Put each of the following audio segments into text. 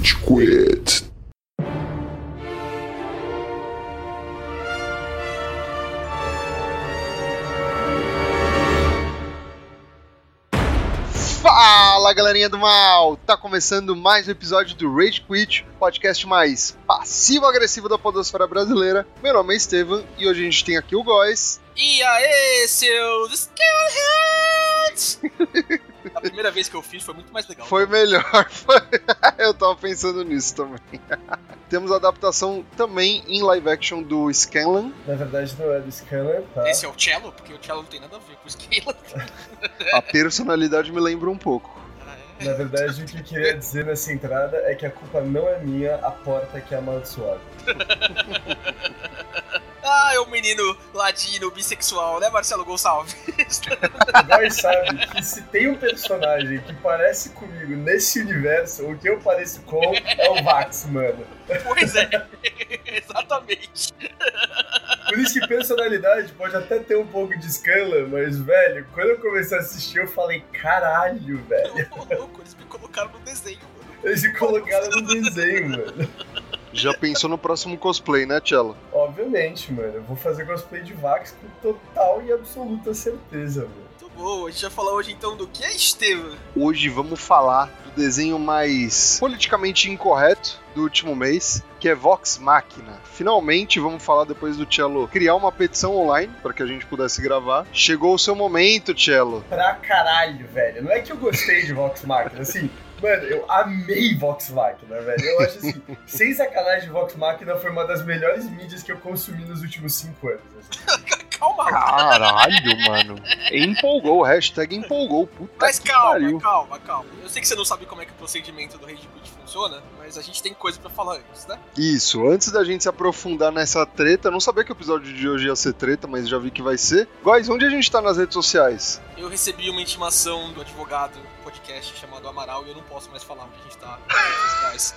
Rage Quit. Fala galerinha do mal! Tá começando mais um episódio do Rage Quit, podcast mais passivo-agressivo da podosfera brasileira. Meu nome é Estevam e hoje a gente tem aqui o Góis. E aí, seus Skillheads! A primeira vez que eu fiz foi muito mais legal. Foi melhor, foi- eu tava pensando nisso também. Temos a adaptação também em live action do Scanlan. Na verdade não é do Scanner, tá? Esse é o Cello, porque o Cello não tem nada a ver com o Scala. A personalidade me lembra um pouco. Ah, é? Na verdade, o que eu queria dizer nessa entrada é que a culpa não é minha, a porta que é amaldiçoada. Ah, é o menino ladino, bissexual, né, Marcelo Gonçalves? Nós sabe que se tem um personagem que parece comigo nesse universo, o que eu pareço com é o Vax, mano. pois é, exatamente. Por isso que personalidade pode até ter um pouco de escala, mas, velho, quando eu comecei a assistir, eu falei, caralho, velho. Ô, louco, eles me colocaram no desenho, mano. Eles me colocaram no desenho, mano. Já pensou no próximo cosplay, né, Cello? Obviamente, mano. Eu vou fazer cosplay de Vax com total e absoluta certeza, mano. Muito bom, a gente vai falar hoje então do que, Estevam? Hoje vamos falar do desenho mais politicamente incorreto do último mês, que é Vox Machina. Finalmente, vamos falar depois do Cello criar uma petição online para que a gente pudesse gravar. Chegou o seu momento, Cello. Pra caralho, velho. Não é que eu gostei de Vox Machina, assim. Mano, eu amei Vox Machina, velho. Eu acho assim, sem sacanagem, Vox Machina foi uma das melhores mídias que eu consumi nos últimos cinco anos. assim. Calma, Caralho, mano. Empolgou, hashtag empolgou. Puta Mas que calma, pariu. calma, calma. Eu sei que você não sabe como é que o procedimento do Rage Quit funciona, mas a gente tem coisa pra falar antes, né? Isso, antes da gente se aprofundar nessa treta, não sabia que o episódio de hoje ia ser treta, mas já vi que vai ser. Góis, onde a gente tá nas redes sociais? Eu recebi uma intimação do advogado do podcast chamado Amaral e eu não posso mais falar onde a gente tá nas redes sociais.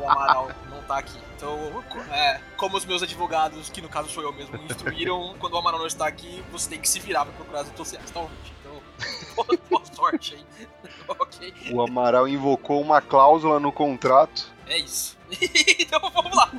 o Amaral não tá aqui. Então, é, como os meus advogados, que no caso sou eu mesmo, me instruíram, quando o Amaral não está aqui, você tem que se virar pra procurar as redes sociais, tá, ouvinte? Então, boa, boa sorte aí. ok? O Amaral invocou uma cláusula no contrato. É isso. então vamos lá.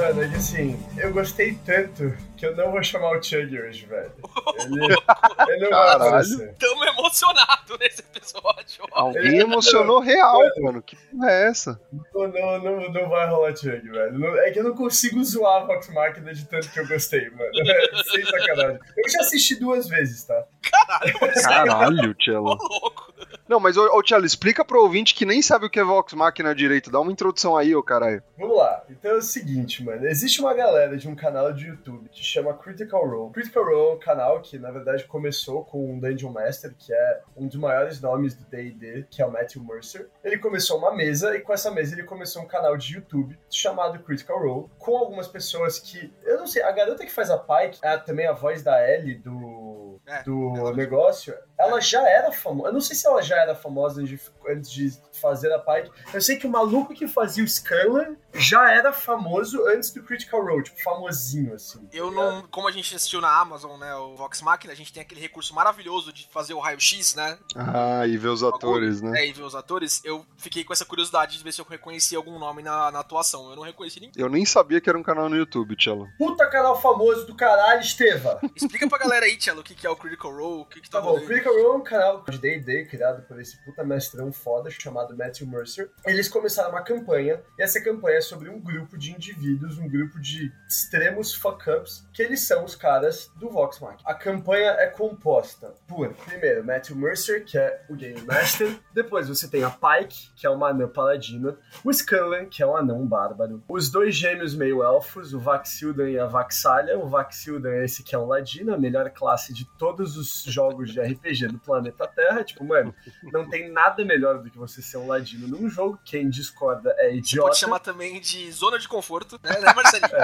Mano, é que assim, eu gostei tanto que eu não vou chamar o Chug hoje, velho. Ele, ele não vai Caralho. aparecer. Tamo emocionado nesse episódio. ó. Alguém emocionou real, mano. Que porra é essa? Não, não, não, não vai rolar Chug, velho. Não- é que eu não consigo zoar a Vox Machina de tanto que eu gostei, mano. É, sem sacanagem. Eu já assisti duas vezes, tá? Caralho, Caralho, ô Cello. louco. Não, mas, ô, ô Cello, explica pro ouvinte que nem sabe o que é Vox Machina direito. Dá uma introdução aí, ô caralho. Vamos lá. Então é o seguinte, mano. Existe uma galera de um canal de YouTube que chama Critical Role. Critical Role é um canal que, na verdade, começou com um Dungeon Master, que é um dos maiores nomes do D&D, que é o Matthew Mercer. Ele começou uma mesa e com essa mesa ele começou um canal de YouTube chamado Critical Role, com algumas pessoas que... Eu não sei, a garota que faz a Pike, é também a voz da Ellie do... É, do negócio, ela já era famosa. Eu não sei se ela já era famosa antes de, antes de fazer a Pike. Eu sei que o maluco que fazia o Scanlan já era famoso antes do Critical Role, tipo, famosinho, assim. Eu não. Como a gente assistiu na Amazon, né? O Vox Machina, a gente tem aquele recurso maravilhoso de fazer o raio-x, né? Ah, e ver os atores, né? É, e ver os atores. Eu fiquei com essa curiosidade de ver se eu reconhecia algum nome na, na atuação. Eu não reconheci ninguém. Eu nem sabia que era um canal no YouTube, Cello. Puta canal famoso do caralho, Esteva! Explica pra galera aí, Tchelo, o que, que é o Critical Role, o que, que tá Tá bom, o. Critical Role é um canal de D&D criado por esse puta mestrão foda chamado Matthew Mercer. Eles começaram uma campanha, e essa campanha é sobre um grupo de indivíduos, um grupo de extremos fuck-ups, que eles são os caras do Vox Machina. A campanha é composta por, primeiro, Matthew Mercer, que é o Game Master, depois você tem a Pike, que é uma anã paladina, o Scanlan, que é um anão bárbaro, os dois gêmeos meio-elfos, o Vaxildan e a Vaxalia, o Vaxildan é esse que é um ladino, a melhor classe de todos os jogos de RPG do planeta Terra, tipo, mano, não tem nada melhor do que você ser um ladino num jogo, quem discorda é Você idiota. pode chamar também de zona de conforto, né, né Marcelinho?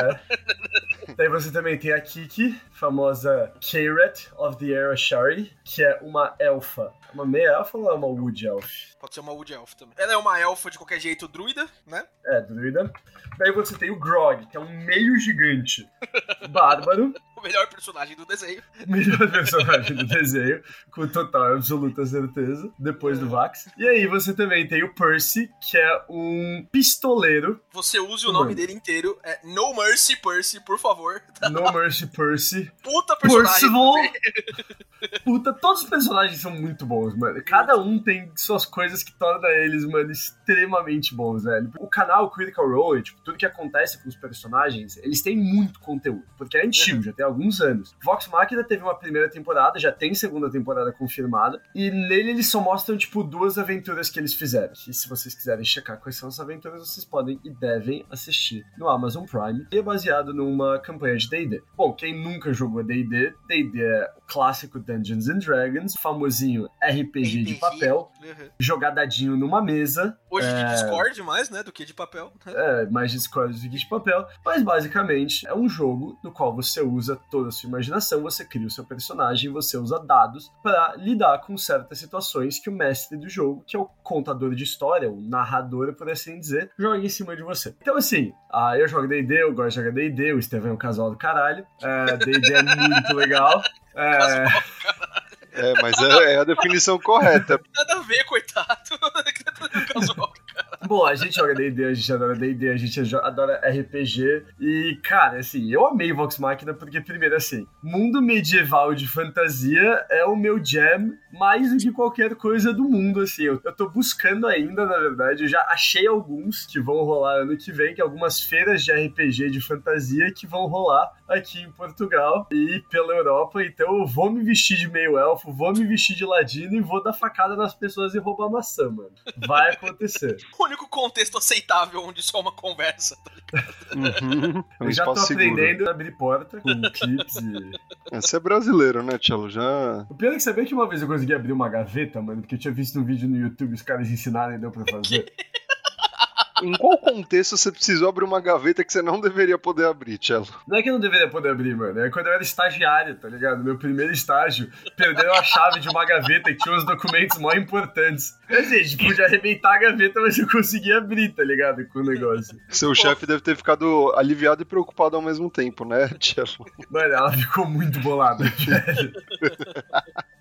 É. Daí você também tem a Kiki, famosa Kairat of the Era Shari, que é uma elfa. Uma meia elfa ou é uma Wood Elf? Pode ser uma Wood Elf também. Ela é uma elfa de qualquer jeito druida, né? É, druida. Daí você tem o Grog, que é um meio gigante bárbaro. Melhor personagem do desenho. Melhor personagem do desenho, com total e absoluta certeza, depois do Vax. E aí você também tem o Percy, que é um pistoleiro. Você use o nome dele inteiro. É No Mercy Percy, por favor. No Mercy Percy. Puta personagem. Percival. Puta, todos os personagens são muito bons, mano. Cada um tem suas coisas que torna eles, mano, extremamente bons, velho. O canal Critical Role, tipo, tudo que acontece com os personagens, eles têm muito conteúdo. Porque é antigo, uhum. já tem alguns anos. Vox Machina teve uma primeira temporada, já tem segunda temporada confirmada. E nele eles só mostram, tipo, duas aventuras que eles fizeram. E se vocês quiserem checar quais são as aventuras, vocês podem e devem assistir no Amazon Prime. E é baseado numa campanha de DD. Bom, quem nunca jogou DD, DD é o clássico Dungeons and Dragons, famosinho RPG, RPG. de papel, uhum. jogadadinho numa mesa. Hoje é... de Discord mais, né, do que de papel. É, mais Discord do que de papel. Mas basicamente é um jogo no qual você usa toda a sua imaginação, você cria o seu personagem, você usa dados para lidar com certas situações que o mestre do jogo, que é o contador de história, o narrador, por assim dizer, joga em cima de você. Então, assim, ah, eu jogo D&D, eu gosto de jogar D&D, o Estevão é um casal do caralho, D&D é, é muito legal. É... É, mas é, é, a definição correta. Nada a ver, coitado. Casual, Bom, a gente joga D&D, a gente adora D&D, a gente adora RPG. E, cara, assim, eu amei Vox Machina porque, primeiro, assim, mundo medieval de fantasia é o meu jam mais do que qualquer coisa do mundo, assim. Eu, eu tô buscando ainda, na verdade, eu já achei alguns que vão rolar ano que vem, que é algumas feiras de RPG de fantasia que vão rolar aqui em Portugal e pela Europa. Então eu vou me vestir de meio elfo, vou me vestir de ladino e vou dar facada nas pessoas e roubar maçã, mano. Vai acontecer. único contexto aceitável onde só uma conversa, tá Uhum. Eu já tô aprendendo a abrir porta com clips e. Você é brasileiro, né, Tchelo? Já. O pior é que sabia que uma vez eu consegui abrir uma gaveta, mano, porque eu tinha visto um vídeo no YouTube os caras ensinarem e deu pra fazer. Em qual contexto você precisou abrir uma gaveta que você não deveria poder abrir, Tchelo? Não é que eu não deveria poder abrir, mano. É quando eu era estagiário, tá ligado? Meu primeiro estágio, perdeu a chave de uma gaveta que tinha uns documentos mais importantes. Quer dizer, a gente podia arrebentar a gaveta, mas eu conseguia abrir, tá ligado? Com o negócio. Seu chefe deve ter ficado aliviado e preocupado ao mesmo tempo, né, Tchelo? Mano, ela ficou muito bolada, velho.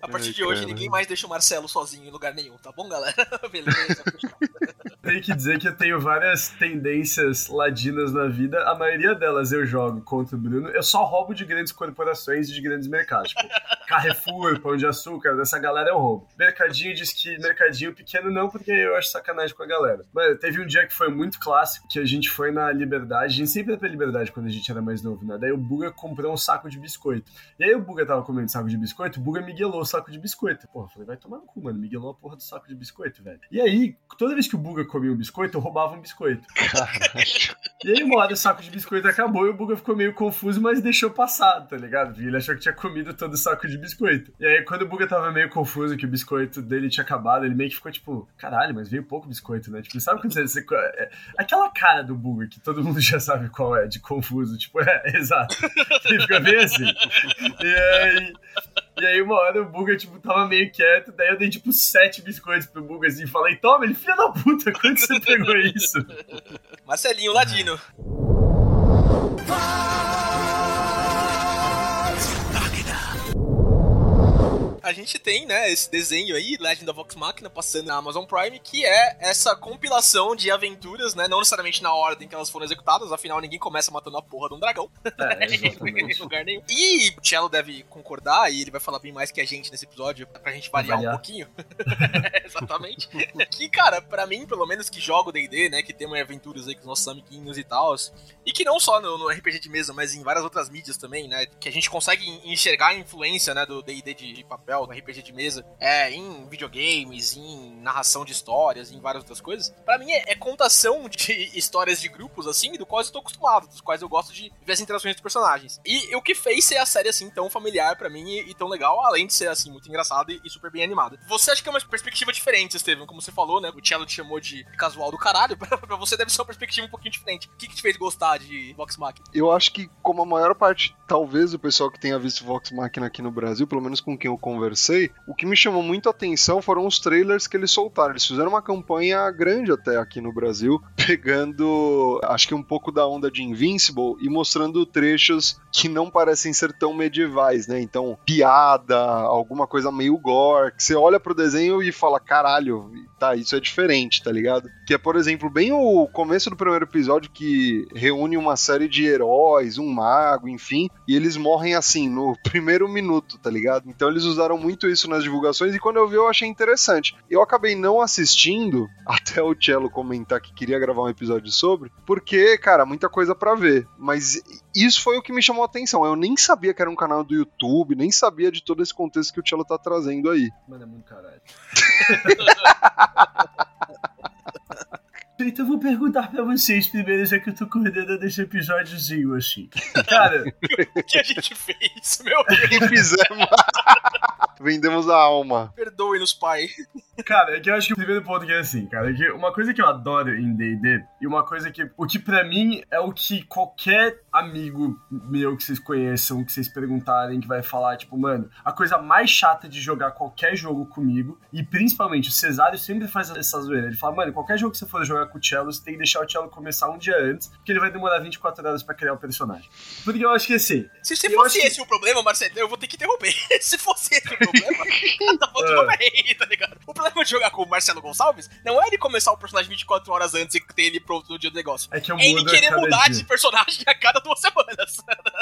A partir Ai, de hoje, cara. ninguém mais deixa o Marcelo sozinho em lugar nenhum, tá bom, galera? Beleza. Tenho que dizer que eu tenho várias tendências ladinas na vida. A maioria delas eu jogo contra o Bruno. Eu só roubo de grandes corporações e de grandes mercados. Tipo, Carrefour, Pão de Açúcar, dessa galera eu roubo. Mercadinho diz que mercadinho pequeno não, porque eu acho sacanagem com a galera. Mano, teve um dia que foi muito clássico, que a gente foi na Liberdade. A gente sempre ia pra Liberdade quando a gente era mais novo, né? Daí o Buga comprou um saco de biscoito. E aí o Buga tava comendo saco de biscoito, o Buga miguelou o saco de biscoito. Porra, eu falei, vai tomar no cu, mano. Miguelou a porra do saco de biscoito, velho. E aí, toda vez que o Buga comia um biscoito, eu roubava um biscoito. e aí, uma hora o saco de biscoito acabou e o Buga ficou meio confuso, mas deixou passar, tá ligado? Ele achou que tinha comido todo o saco de biscoito. E aí, quando o Buga tava meio confuso que o biscoito dele tinha acabado, ele meio que ficou tipo, caralho, mas veio pouco biscoito, né? Tipo, sabe quando você. você é, aquela cara do Buga que todo mundo já sabe qual é, de confuso. Tipo, é, exato. Ele fica bem assim. E aí. E aí, uma hora o Buga, tipo, tava meio quieto, daí eu dei, tipo, sete biscoitos pro Buga, assim, e falei, toma, ele, filha da puta, quando você pegou isso? Marcelinho Ladino. A gente tem, né, esse desenho aí, Legend of Vox Machina, passando na Amazon Prime, que é essa compilação de aventuras, né, não necessariamente na ordem que elas foram executadas, afinal ninguém começa matando a porra de um dragão. É, em lugar nenhum. E o Cello deve concordar, e ele vai falar bem mais que a gente nesse episódio, pra gente variar, variar. um pouquinho. Exatamente. que, cara, pra mim, pelo menos que jogo D&D, né, que tem aventuras aí com os nossos amiguinhos e tal, e que não só no, no, RPG de mesa, mas em várias outras mídias também, né, que a gente consegue enxergar a influência, né, do D&D de, de papel papel, no RPG de mesa, é, em videogames, em narração de histórias, em várias outras coisas, para mim é, é, contação de histórias de grupos, assim, do quais eu tô acostumado, dos quais eu gosto de ver as interações dos personagens. E o que fez ser a série, assim, tão familiar para mim e, e, tão legal, além de ser, assim, muito engraçada e, e, super bem animada. Você acha que é uma perspectiva diferente, Estevam, como você falou, né? O Cello te chamou de casual do caralho, pra você deve ser uma perspectiva um pouquinho diferente. O que, que te fez gostar de Vox Machina? Eu acho que, como a maior parte, talvez o pessoal que tenha visto Vox Machina aqui no Brasil, pelo menos com quem eu conversei, o que me chamou muito a atenção foram os trailers que eles soltaram. Eles fizeram uma campanha grande até aqui no Brasil, pegando, acho que um pouco da onda de Invincible e mostrando trechos que não parecem ser tão medievais, né? Então, piada, alguma coisa meio gore, que você olha pro desenho e fala, caralho, tá, isso é diferente, tá ligado? Que é, por exemplo, bem o começo do primeiro episódio que reúne uma série de heróis, um mago, enfim, e eles morrem assim, no primeiro minuto, tá ligado? Então eles usaram muito isso nas divulgações e quando eu vi eu achei interessante. Eu acabei não assistindo, até o Cello comentar que queria gravar um episódio sobre, porque, cara, muita coisa para ver. Mas isso foi o que me chamou a atenção. Eu nem sabia que era um canal do YouTube, nem sabia de todo esse contexto que o Cello tá trazendo aí. Mano, é muito caralho. Então eu vou perguntar pra vocês primeiro, já que eu tô coordenando esse episódiozinho assim. Cara. o que a gente fez, meu Deus? O que fizemos? Vendemos a alma. Perdoe-nos, pai. Cara, é que eu acho que o primeiro ponto que é assim, cara, é que uma coisa que eu adoro em D&D, e uma coisa que, o que pra mim é o que qualquer amigo meu que vocês conheçam, que vocês perguntarem, que vai falar, tipo, mano, a coisa mais chata de jogar qualquer jogo comigo, e principalmente o Cesário sempre faz essa zoeira, ele fala, mano, qualquer jogo que você for jogar com o Cello, você tem que deixar o Cello começar um dia antes, porque ele vai demorar 24 horas pra criar o personagem. Porque eu acho que assim... Se, se fosse esse que... o problema, Marcelo, eu vou ter que interromper. se fosse esse o problema, tá falando bem, tá ligado? O problema de jogar com o Marcelo Gonçalves não é ele começar o personagem 24 horas antes e ter ele pronto no dia do negócio. É, que eu é ele querer mudar dia. de personagem a cada duas semanas.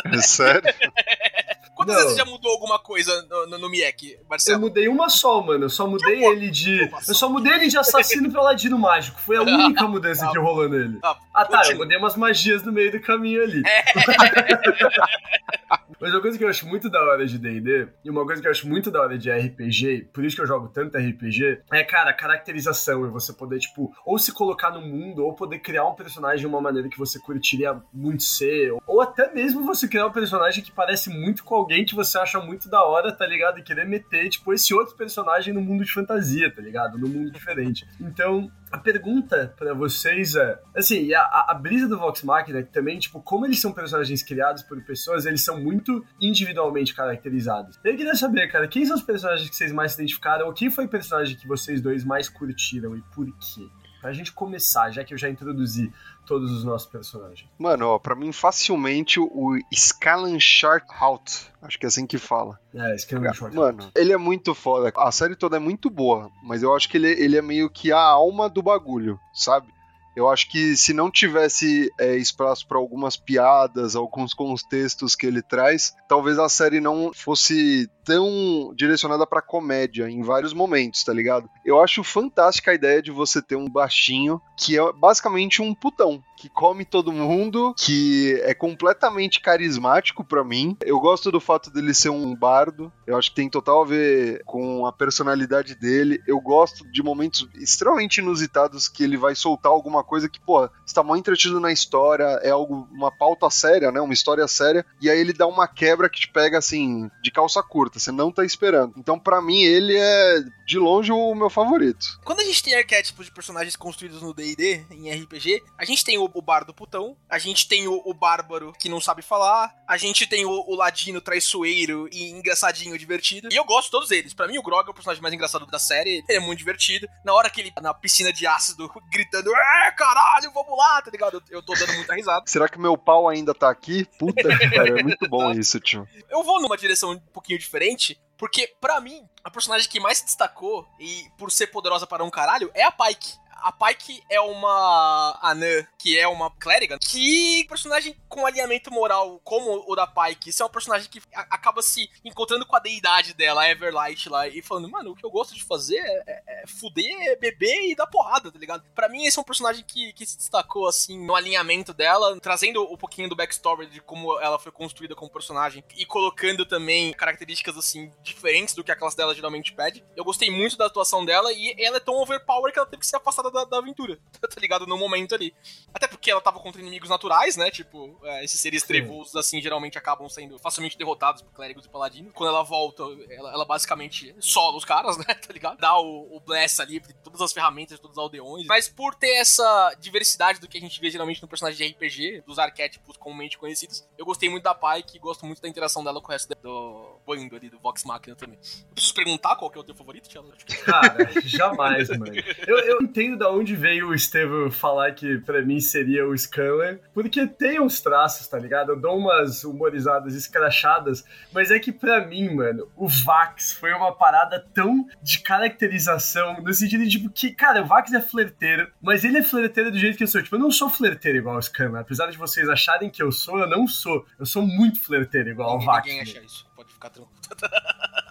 É sério? Quantas não. vezes você já mudou alguma coisa no, no, no Miek, Marcelo? Eu mudei uma só, mano. Eu só mudei ele de. Eu só mudei ele de assassino pra ladino mágico. Foi a única mudança que rolou nele. Ah, ah tá. Eu mudei umas magias no meio do caminho ali. É. Mas uma coisa que eu acho muito da hora de D&D, e uma coisa que eu acho muito da hora de RPG, por isso que eu jogo tanto RPG, é, cara, a caracterização, e você poder, tipo, ou se colocar no mundo, ou poder criar um personagem de uma maneira que você curtiria muito ser, ou até mesmo você criar um personagem que parece muito com alguém que você acha muito da hora, tá ligado? E querer meter, tipo, esse outro personagem no mundo de fantasia, tá ligado? No mundo diferente. Então, a pergunta para vocês é, assim, a, a, brisa do Vox Machina que também, tipo, como eles são personagens criados por pessoas, eles são muito individualmente caracterizados. Eu queria saber, cara, quem são os personagens que vocês mais se identificaram, ou quem foi o personagem que vocês dois mais curtiram e por quê? Pra gente começar, já que eu já introduzi todos os nossos personagens. Mano, ó, pra mim, facilmente o Scalan Shorthout. Acho que é assim que fala. É, Scalan Shorthout. Mano, ele é muito foda. A série toda é muito boa, mas eu acho que ele, ele é meio que a alma do bagulho, sabe? Eu acho que se não tivesse é, espaço para algumas piadas, alguns contextos que ele traz, talvez a série não fosse tão direcionada para comédia em vários momentos, tá ligado? Eu acho fantástica a ideia de você ter um baixinho que é basicamente um putão, que come todo mundo, que é completamente carismático para mim. Eu gosto do fato dele ser um bardo. Eu acho que tem total a ver com a personalidade dele. Eu gosto de momentos extremamente inusitados que ele vai soltar alguma coisa que, pô, está mal entretido na história, é algo uma pauta séria, né? Uma história séria, e aí ele dá uma quebra que te pega assim de calça curta, você não tá esperando. Então, para mim ele é de longe o meu favorito. Quando a gente tem arquétipos de personagens construídos no D&D em RPG, a gente tem o o bardo putão, a gente tem o, o bárbaro que não sabe falar, a gente tem o, o, ladino traiçoeiro e engraçadinho, divertido. E eu gosto de todos eles. Para mim, o Grog é o personagem mais engraçado da série, ele é muito divertido. Na hora que ele tá na piscina de ácido gritando, é caralho, vamos lá, tá ligado? Eu, eu tô dando muita risada. Será que meu pau ainda tá aqui? Puta que pariu, é muito bom isso, tio. Eu vou numa direção um pouquinho diferente, porque, para mim, a personagem que mais se destacou, e por ser poderosa para um caralho, é a Pike a Pike é uma anã, que é uma clériga, que personagem com alinhamento moral como o da Pike, isso é um personagem que acaba se encontrando com a deidade dela, a Everlight lá, e falando, mano, o que eu gosto de fazer é, é, é fuder, beber e dar porrada, tá ligado? Pra mim, esse é um personagem que, que se destacou, assim, no alinhamento dela, trazendo um pouquinho do backstory de como ela foi construída como personagem e colocando também características, assim, diferentes do que a classe dela geralmente pede. Eu gostei muito da atuação dela e ela é tão overpower que ela teve que ser afastada da, da aventura, tá ligado? No momento ali. Até porque ela tava contra inimigos naturais, né? Tipo, é, esses seres trevosos, assim, geralmente acabam sendo facilmente derrotados por clérigos e paladinos. Quando ela volta, ela, ela basicamente sola os caras, né? Tá ligado? Dá o, o bless ali, todas as ferramentas, todos os aldeões. Mas por ter essa diversidade do que a gente vê geralmente no personagem de RPG, dos arquétipos comumente conhecidos, eu gostei muito da Pike e gosto muito da interação dela com o resto do bando ali, do Vox Machina também. Eu preciso perguntar qual que é o teu favorito, Tiago? Cara, jamais, mano. Eu, eu entendo da onde veio o Estevam falar que pra mim seria o Scanlan, porque tem uns traços, tá ligado? Eu dou umas humorizadas escrachadas, mas é que pra mim, mano, o Vax foi uma parada tão de caracterização, no sentido de, tipo, que, cara, o Vax é flerteiro, mas ele é flerteiro do jeito que eu sou. Tipo, eu não sou flerteiro igual o Scanlan. Apesar de vocês acharem que eu sou, eu não sou. Eu sou muito flerteiro igual ninguém, o Vax. Ninguém acha isso, pode ficar tranquilo.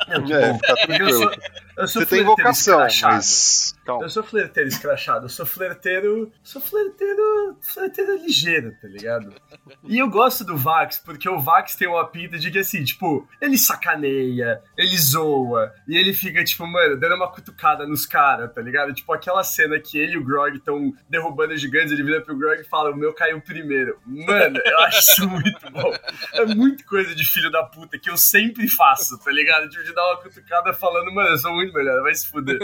Não, É, fica Porque eu sou, tranquilo. eu sou Você tem vocação, mas. Calma. Eu sou flerteiro escrachado, eu sou flerteiro. Sou flerteiro. flerteiro ligeiro, tá ligado? E eu gosto do Vax, porque o Vax tem uma pinta de que assim, tipo, ele sacaneia, ele zoa, e ele fica, tipo, mano, dando uma cutucada nos caras, tá ligado? Tipo, aquela cena que ele e o Grog estão derrubando os gigantes, ele vira pro Grog e fala: O meu caiu primeiro. Mano, eu acho isso muito bom. É muito coisa de filho da puta que eu sempre faço, tá ligado? Tipo, de dar uma cutucada falando, mano, eu sou muito melhor, vai se fuder.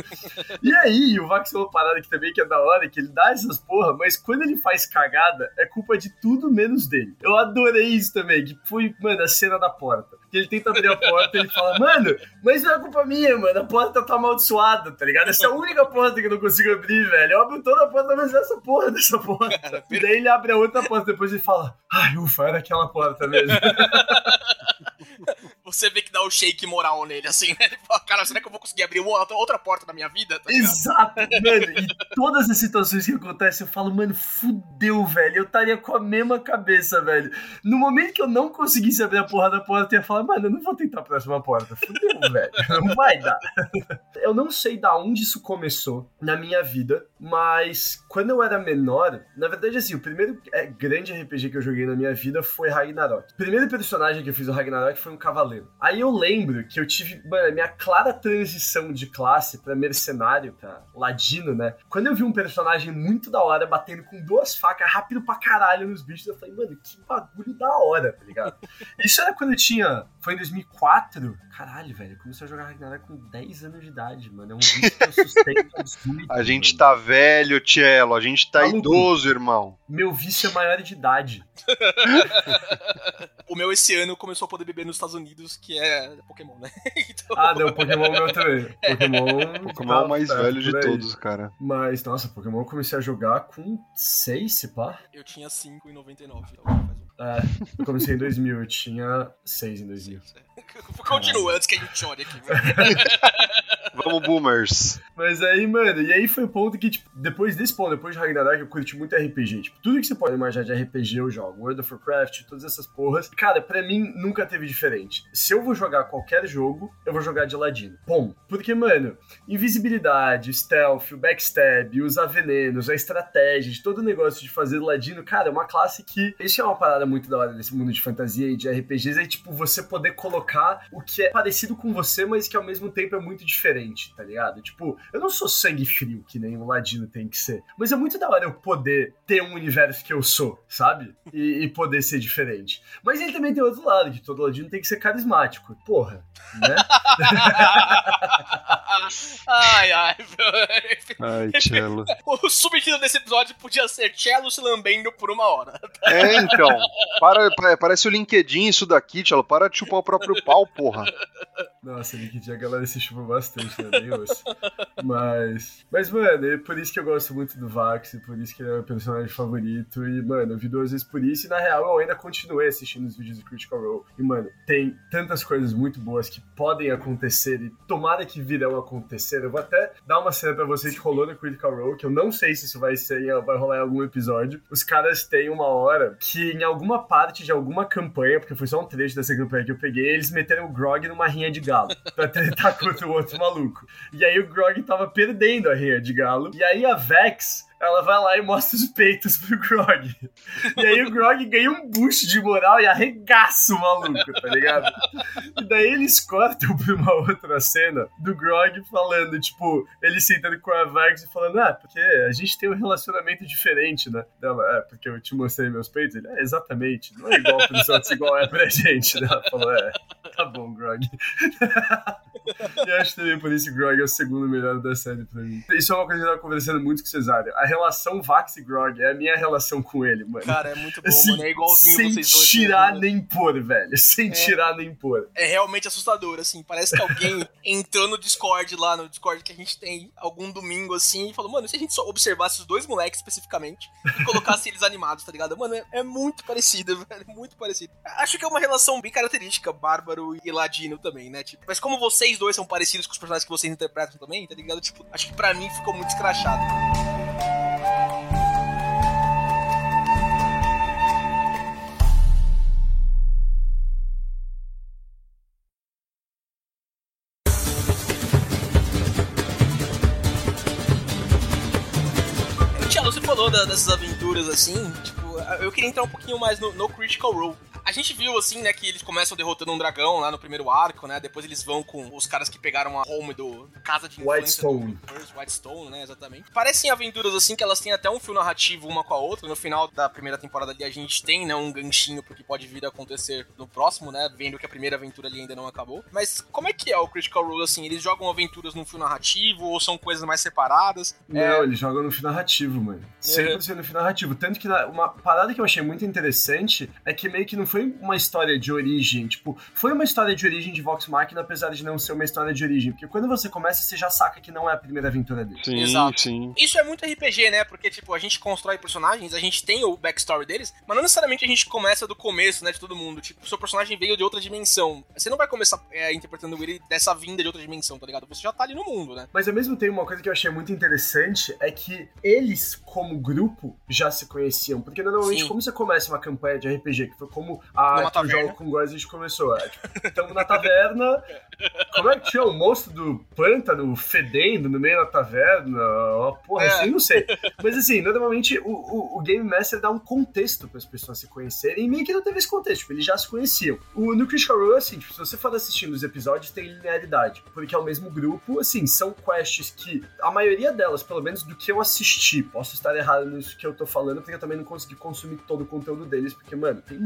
E aí, o Vax é uma parada que também que é da hora, que ele dá essas porra, mas quando ele faz cagada, é culpa de tudo menos dele. Eu adorei isso também, que foi, mano, a cena da porta. Que ele tenta abrir a porta e ele fala, mano, mas não é culpa minha, mano, a porta tá amaldiçoada, tá ligado? Essa é a única porta que eu não consigo abrir, velho. Eu abro toda a porta, mas é essa porra dessa porta. E daí ele abre a outra porta, depois ele fala, ai, ufa, era aquela porta mesmo. Você vê que dá o shake moral nele, assim, né? Ele fala, cara, será que eu vou conseguir abrir outra, porta na minha vida? Tá? Exato, mano. E todas as situações que acontecem, eu falo, mano, fudeu, velho. Eu estaria com a mesma cabeça, velho. No momento que eu não conseguisse abrir a porra da porta, eu ia falar, mano, eu não vou tentar a próxima porta. Fudeu, velho. Não vai dar. Eu não sei da onde isso começou na minha vida, mas quando eu era menor, na verdade, assim, o primeiro é, grande RPG que eu joguei na minha vida foi Ragnarok. O primeiro personagem que eu fiz no Ragnarok foi um cavaleiro. Aí eu lembro que eu tive, mano, a minha clara transição de classe pra mercenário, pra ladino, né? Quando eu vi um personagem muito da hora batendo com duas facas rápido pra caralho nos bichos, eu falei, mano, que bagulho da hora, tá ligado? Isso era quando eu tinha. Foi em 2004. Caralho, velho. Eu comecei a jogar Ragnarok com 10 anos de idade, mano. É um vício que eu sustento 18, A gente mano. tá velho, Tielo. A gente tá Maluco. idoso, irmão. Meu vício é maior de idade. O meu esse ano começou a poder beber nos Estados Unidos, que é Pokémon, né? Então, Ah, não, Pokémon é meu também. Pokémon. Pokémon é o tá mais perto velho de todos, cara. Mas, nossa, Pokémon eu comecei a jogar com 6, se pá. eu tinha 5,99. Então faz um... É, eu comecei em 2000, eu tinha 6 em 2000. Continua antes que a gente chore aqui. Vamos, boomers. Mas aí, mano, e aí foi o ponto que, tipo, depois desse ponto, depois de Ragnarok, eu curti muito RPG. Tipo, tudo que você pode imaginar de RPG eu jogo. World of Warcraft, todas essas porras. Cara, pra mim, nunca teve diferente. Se eu vou jogar qualquer jogo, eu vou jogar de ladino. Bom, porque, mano, invisibilidade, stealth, o backstab, usar venenos, a estratégia, de todo o negócio de fazer ladino, cara, é uma classe que. Isso é uma parada muito da hora desse mundo de fantasia e de RPGs, é tipo, você poder colocar o que é parecido com você, mas que ao mesmo tempo é muito diferente, tá ligado? Tipo, eu não sou sangue frio, que nem um ladino tem que ser. Mas é muito da hora eu poder ter um universo que eu sou, sabe? E, e poder ser diferente. Mas ele também tem outro lado, que todo ladino tem que ser carismático. Porra, né? ai, ai. Ai, Tielo. O subtítulo desse episódio podia ser Cello se lambendo por uma hora. É, então. Para, pa- parece o LinkedIn isso daqui, Tielo. Para de chupar o próprio pau, porra. Nossa, LinkedIn a galera se chupa bastante, né? Osso. Mas. Mas, mano, é por isso que eu gosto muito do Vax, por isso que ele é meu personagem favorito. E, mano, eu vi duas vezes por isso, e na real eu ainda continuei assistindo os vídeos do Critical Role. E, mano, tem tantas coisas muito boas que podem acontecer e tomara que virão acontecer. Eu vou até dar uma cena pra vocês que rolou no Critical Role, que eu não sei se isso vai ser, vai rolar em algum episódio. Os caras têm uma hora que em alguma parte de alguma campanha, porque foi só um trecho dessa campanha que eu peguei, eles meteram o Grog numa rinha de galo pra tretar contra o outro maluco. E aí o Grog tava perdendo a rinha de galo. E aí a Vex ela vai lá e mostra os peitos pro Grog. E aí o Grog ganha um boost de moral e arregaça o maluco, tá ligado? E daí eles cortam pra uma outra cena do Grog falando, tipo, ele sentando com a Vargas e falando, ah, porque a gente tem um relacionamento diferente, né? Ela, é, porque eu te mostrei meus peitos. Ele, é, exatamente, não é igual pros outros, igual é pra gente? Ela falou, é, tá bom, Grog. e acho também por isso que Grog é o segundo melhor da série pra mim. Isso é uma coisa que eu tava conversando muito com o Cesário. A relação Vax e Grog é a minha relação com ele, mano. Cara, é muito bom, assim, mano. É igualzinho sem vocês dois. tirar né? nem pôr, velho. Sem é, tirar nem pôr. É realmente assustador, assim. Parece que alguém entrou no Discord lá, no Discord que a gente tem algum domingo, assim, e falou, mano, se a gente só observasse os dois moleques especificamente e colocasse eles animados, tá ligado? Mano, é, é muito parecido, velho. Muito parecido. Acho que é uma relação bem característica, Bárbaro e Ladino também, né? Tipo, mas como vocês dois são parecidos com os personagens que vocês interpretam também, tá ligado? Tipo, acho que pra mim ficou muito escrachado. você falou dessas aventuras assim, tipo, eu queria entrar um pouquinho mais no, no Critical Role. A gente viu, assim, né, que eles começam derrotando um dragão lá no primeiro arco, né? Depois eles vão com os caras que pegaram a home do Casa de Whitestone. Whitestone, né, exatamente. Parecem aventuras, assim, que elas têm até um fio narrativo uma com a outra. No final da primeira temporada ali, a gente tem, né, um ganchinho pro que pode vir a acontecer no próximo, né? Vendo que a primeira aventura ali ainda não acabou. Mas como é que é o Critical Role, assim? Eles jogam aventuras num fio narrativo ou são coisas mais separadas? Não, é... eles jogam no fio narrativo, mano. Sempre é. no fio narrativo. Tanto que uma parada que eu achei muito interessante é que meio que não foi uma história de origem. Tipo, foi uma história de origem de Vox Machina, apesar de não ser uma história de origem. Porque quando você começa, você já saca que não é a primeira aventura dele. Sim, Exato. Sim. Isso é muito RPG, né? Porque, tipo, a gente constrói personagens, a gente tem o backstory deles, mas não necessariamente a gente começa do começo, né? De todo mundo. Tipo, o seu personagem veio de outra dimensão. Você não vai começar é, interpretando ele dessa vinda de outra dimensão, tá ligado? Você já tá ali no mundo, né? Mas ao mesmo tempo, uma coisa que eu achei muito interessante é que eles, como grupo, já se conheciam. Porque normalmente, Sim. como você começa uma campanha de RPG, que foi como a que jogo com Góis a gente começou. É, tipo, estamos na taverna. Como é que tinha o monstro do pântano fedendo no meio da taverna? Uma porra, é. assim, não sei. Mas assim, normalmente o, o, o, Game Master dá um contexto para as pessoas se conhecerem e meio que não teve esse contexto, tipo, eles já se conheciam. O, no Critical Role, assim, tipo, se você for assistindo os episódios, tem linearidade, porque é o mesmo grupo, assim, são quests que a maioria delas, pelo menos do que eu assisti, posso estar errado nisso que eu tô falando, porque eu também não consegui consumir todo o conteúdo deles, porque, mano, tem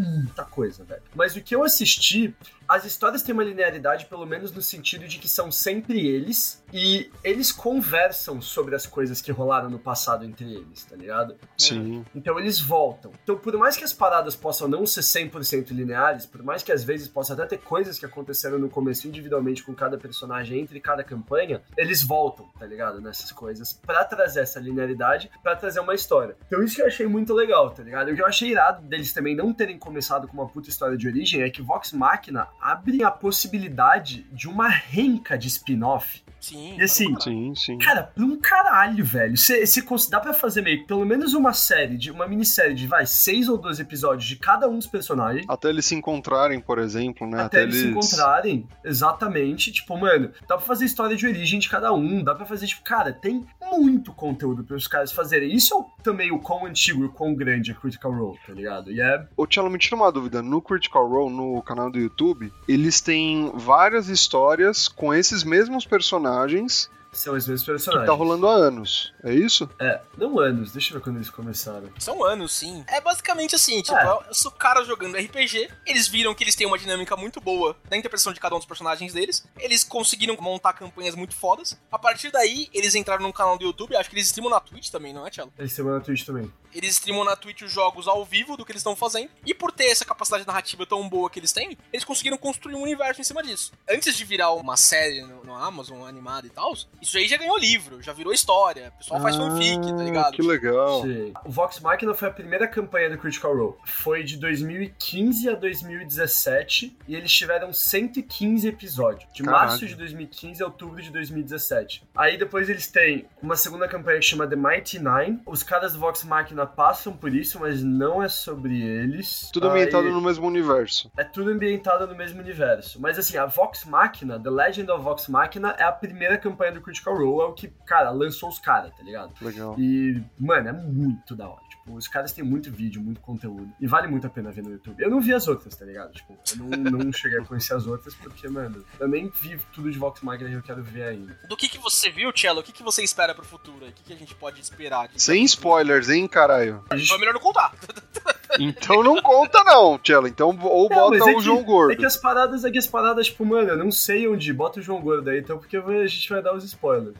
muita coisa, velho. Mas o que eu assisti, as histórias têm uma linearidade, pelo menos no sentido de que são sempre eles, e eles conversam sobre as coisas que rolaram no passado entre eles, tá ligado? Sim. Então eles voltam. Então, por mais que as paradas possam não ser 100% lineares, por mais que às vezes possa até ter coisas que aconteceram no começo individualmente com cada personagem entre cada campanha, eles voltam, tá ligado? Nessas coisas, para trazer essa linearidade, para trazer uma história. Então, isso que eu achei muito legal, tá ligado? O que eu achei irado deles também não terem começado com uma puta história de origem é que Vox Machina abre a possibilidade de uma renca de spin-off Sim. E assim, sim, sim. cara, pra um caralho, velho. Se, se dá pra fazer meio pelo menos uma série, de uma minissérie de, vai, seis ou dois episódios de cada um dos personagens. Até eles se encontrarem, por exemplo, né? Até, Até eles se encontrarem, exatamente. Tipo, mano, dá pra fazer história de origem de cada um. Dá pra fazer, tipo, cara, tem muito conteúdo para os caras fazerem. Isso é também o quão antigo e o quão grande é Critical Role, tá ligado? E é. Ô, Tchelo, me tira uma dúvida. No Critical Role, no canal do YouTube, eles têm várias histórias com esses mesmos personagens são os mesmos personagens. Que tá rolando há anos, é isso? É, não anos, deixa eu ver quando eles começaram. São anos, sim. É basicamente assim, tipo, é. os caras jogando RPG, eles viram que eles têm uma dinâmica muito boa na interpretação de cada um dos personagens deles, eles conseguiram montar campanhas muito fodas. A partir daí, eles entraram num canal do YouTube, acho que eles streamam na Twitch também, não é, Tchelo? Eles streamam na Twitch também. Eles streamam na Twitch os jogos ao vivo do que eles estão fazendo, e por ter essa capacidade narrativa tão boa que eles têm, eles conseguiram construir um universo em cima disso. Antes de virar uma série no, no Amazon, animada e tal, isso aí já ganhou livro, já virou história. O pessoal ah, faz fanfic, tá ligado? Que legal. Sim. O Vox Machina foi a primeira campanha do Critical Role. Foi de 2015 a 2017 e eles tiveram 115 episódios. De Caraca. março de 2015 a outubro de 2017. Aí depois eles têm uma segunda campanha que chama The Mighty Nine. Os caras do Vox Machina passam por isso, mas não é sobre eles. Tudo ambientado Aí... no mesmo universo. É tudo ambientado no mesmo universo. Mas assim, a Vox Machina, The Legend of Vox Machina, é a primeira campanha do Critical Critical Role é o que, cara, lançou os caras, tá ligado? Legal. E, mano, é muito da hora. Tipo, os caras têm muito vídeo, muito conteúdo. E vale muito a pena ver no YouTube. Eu não vi as outras, tá ligado? Tipo, eu não, não cheguei a conhecer as outras porque, mano, eu nem vi tudo de Vox Machina e eu quero ver ainda. Do que, que você viu, Cello? O que, que você espera pro futuro? O que, que a gente pode esperar? aqui Sem spoilers, hein, caralho? Gente- Foi melhor não contar. Então não conta, não, Tchelo. Então, ou Não, bota é o que- João É Gordo. que as paradas, é que as paradas, tipo, mano, eu não sei onde. Bota o João Gordo aí, então, porque a gente vai dar os spoilers.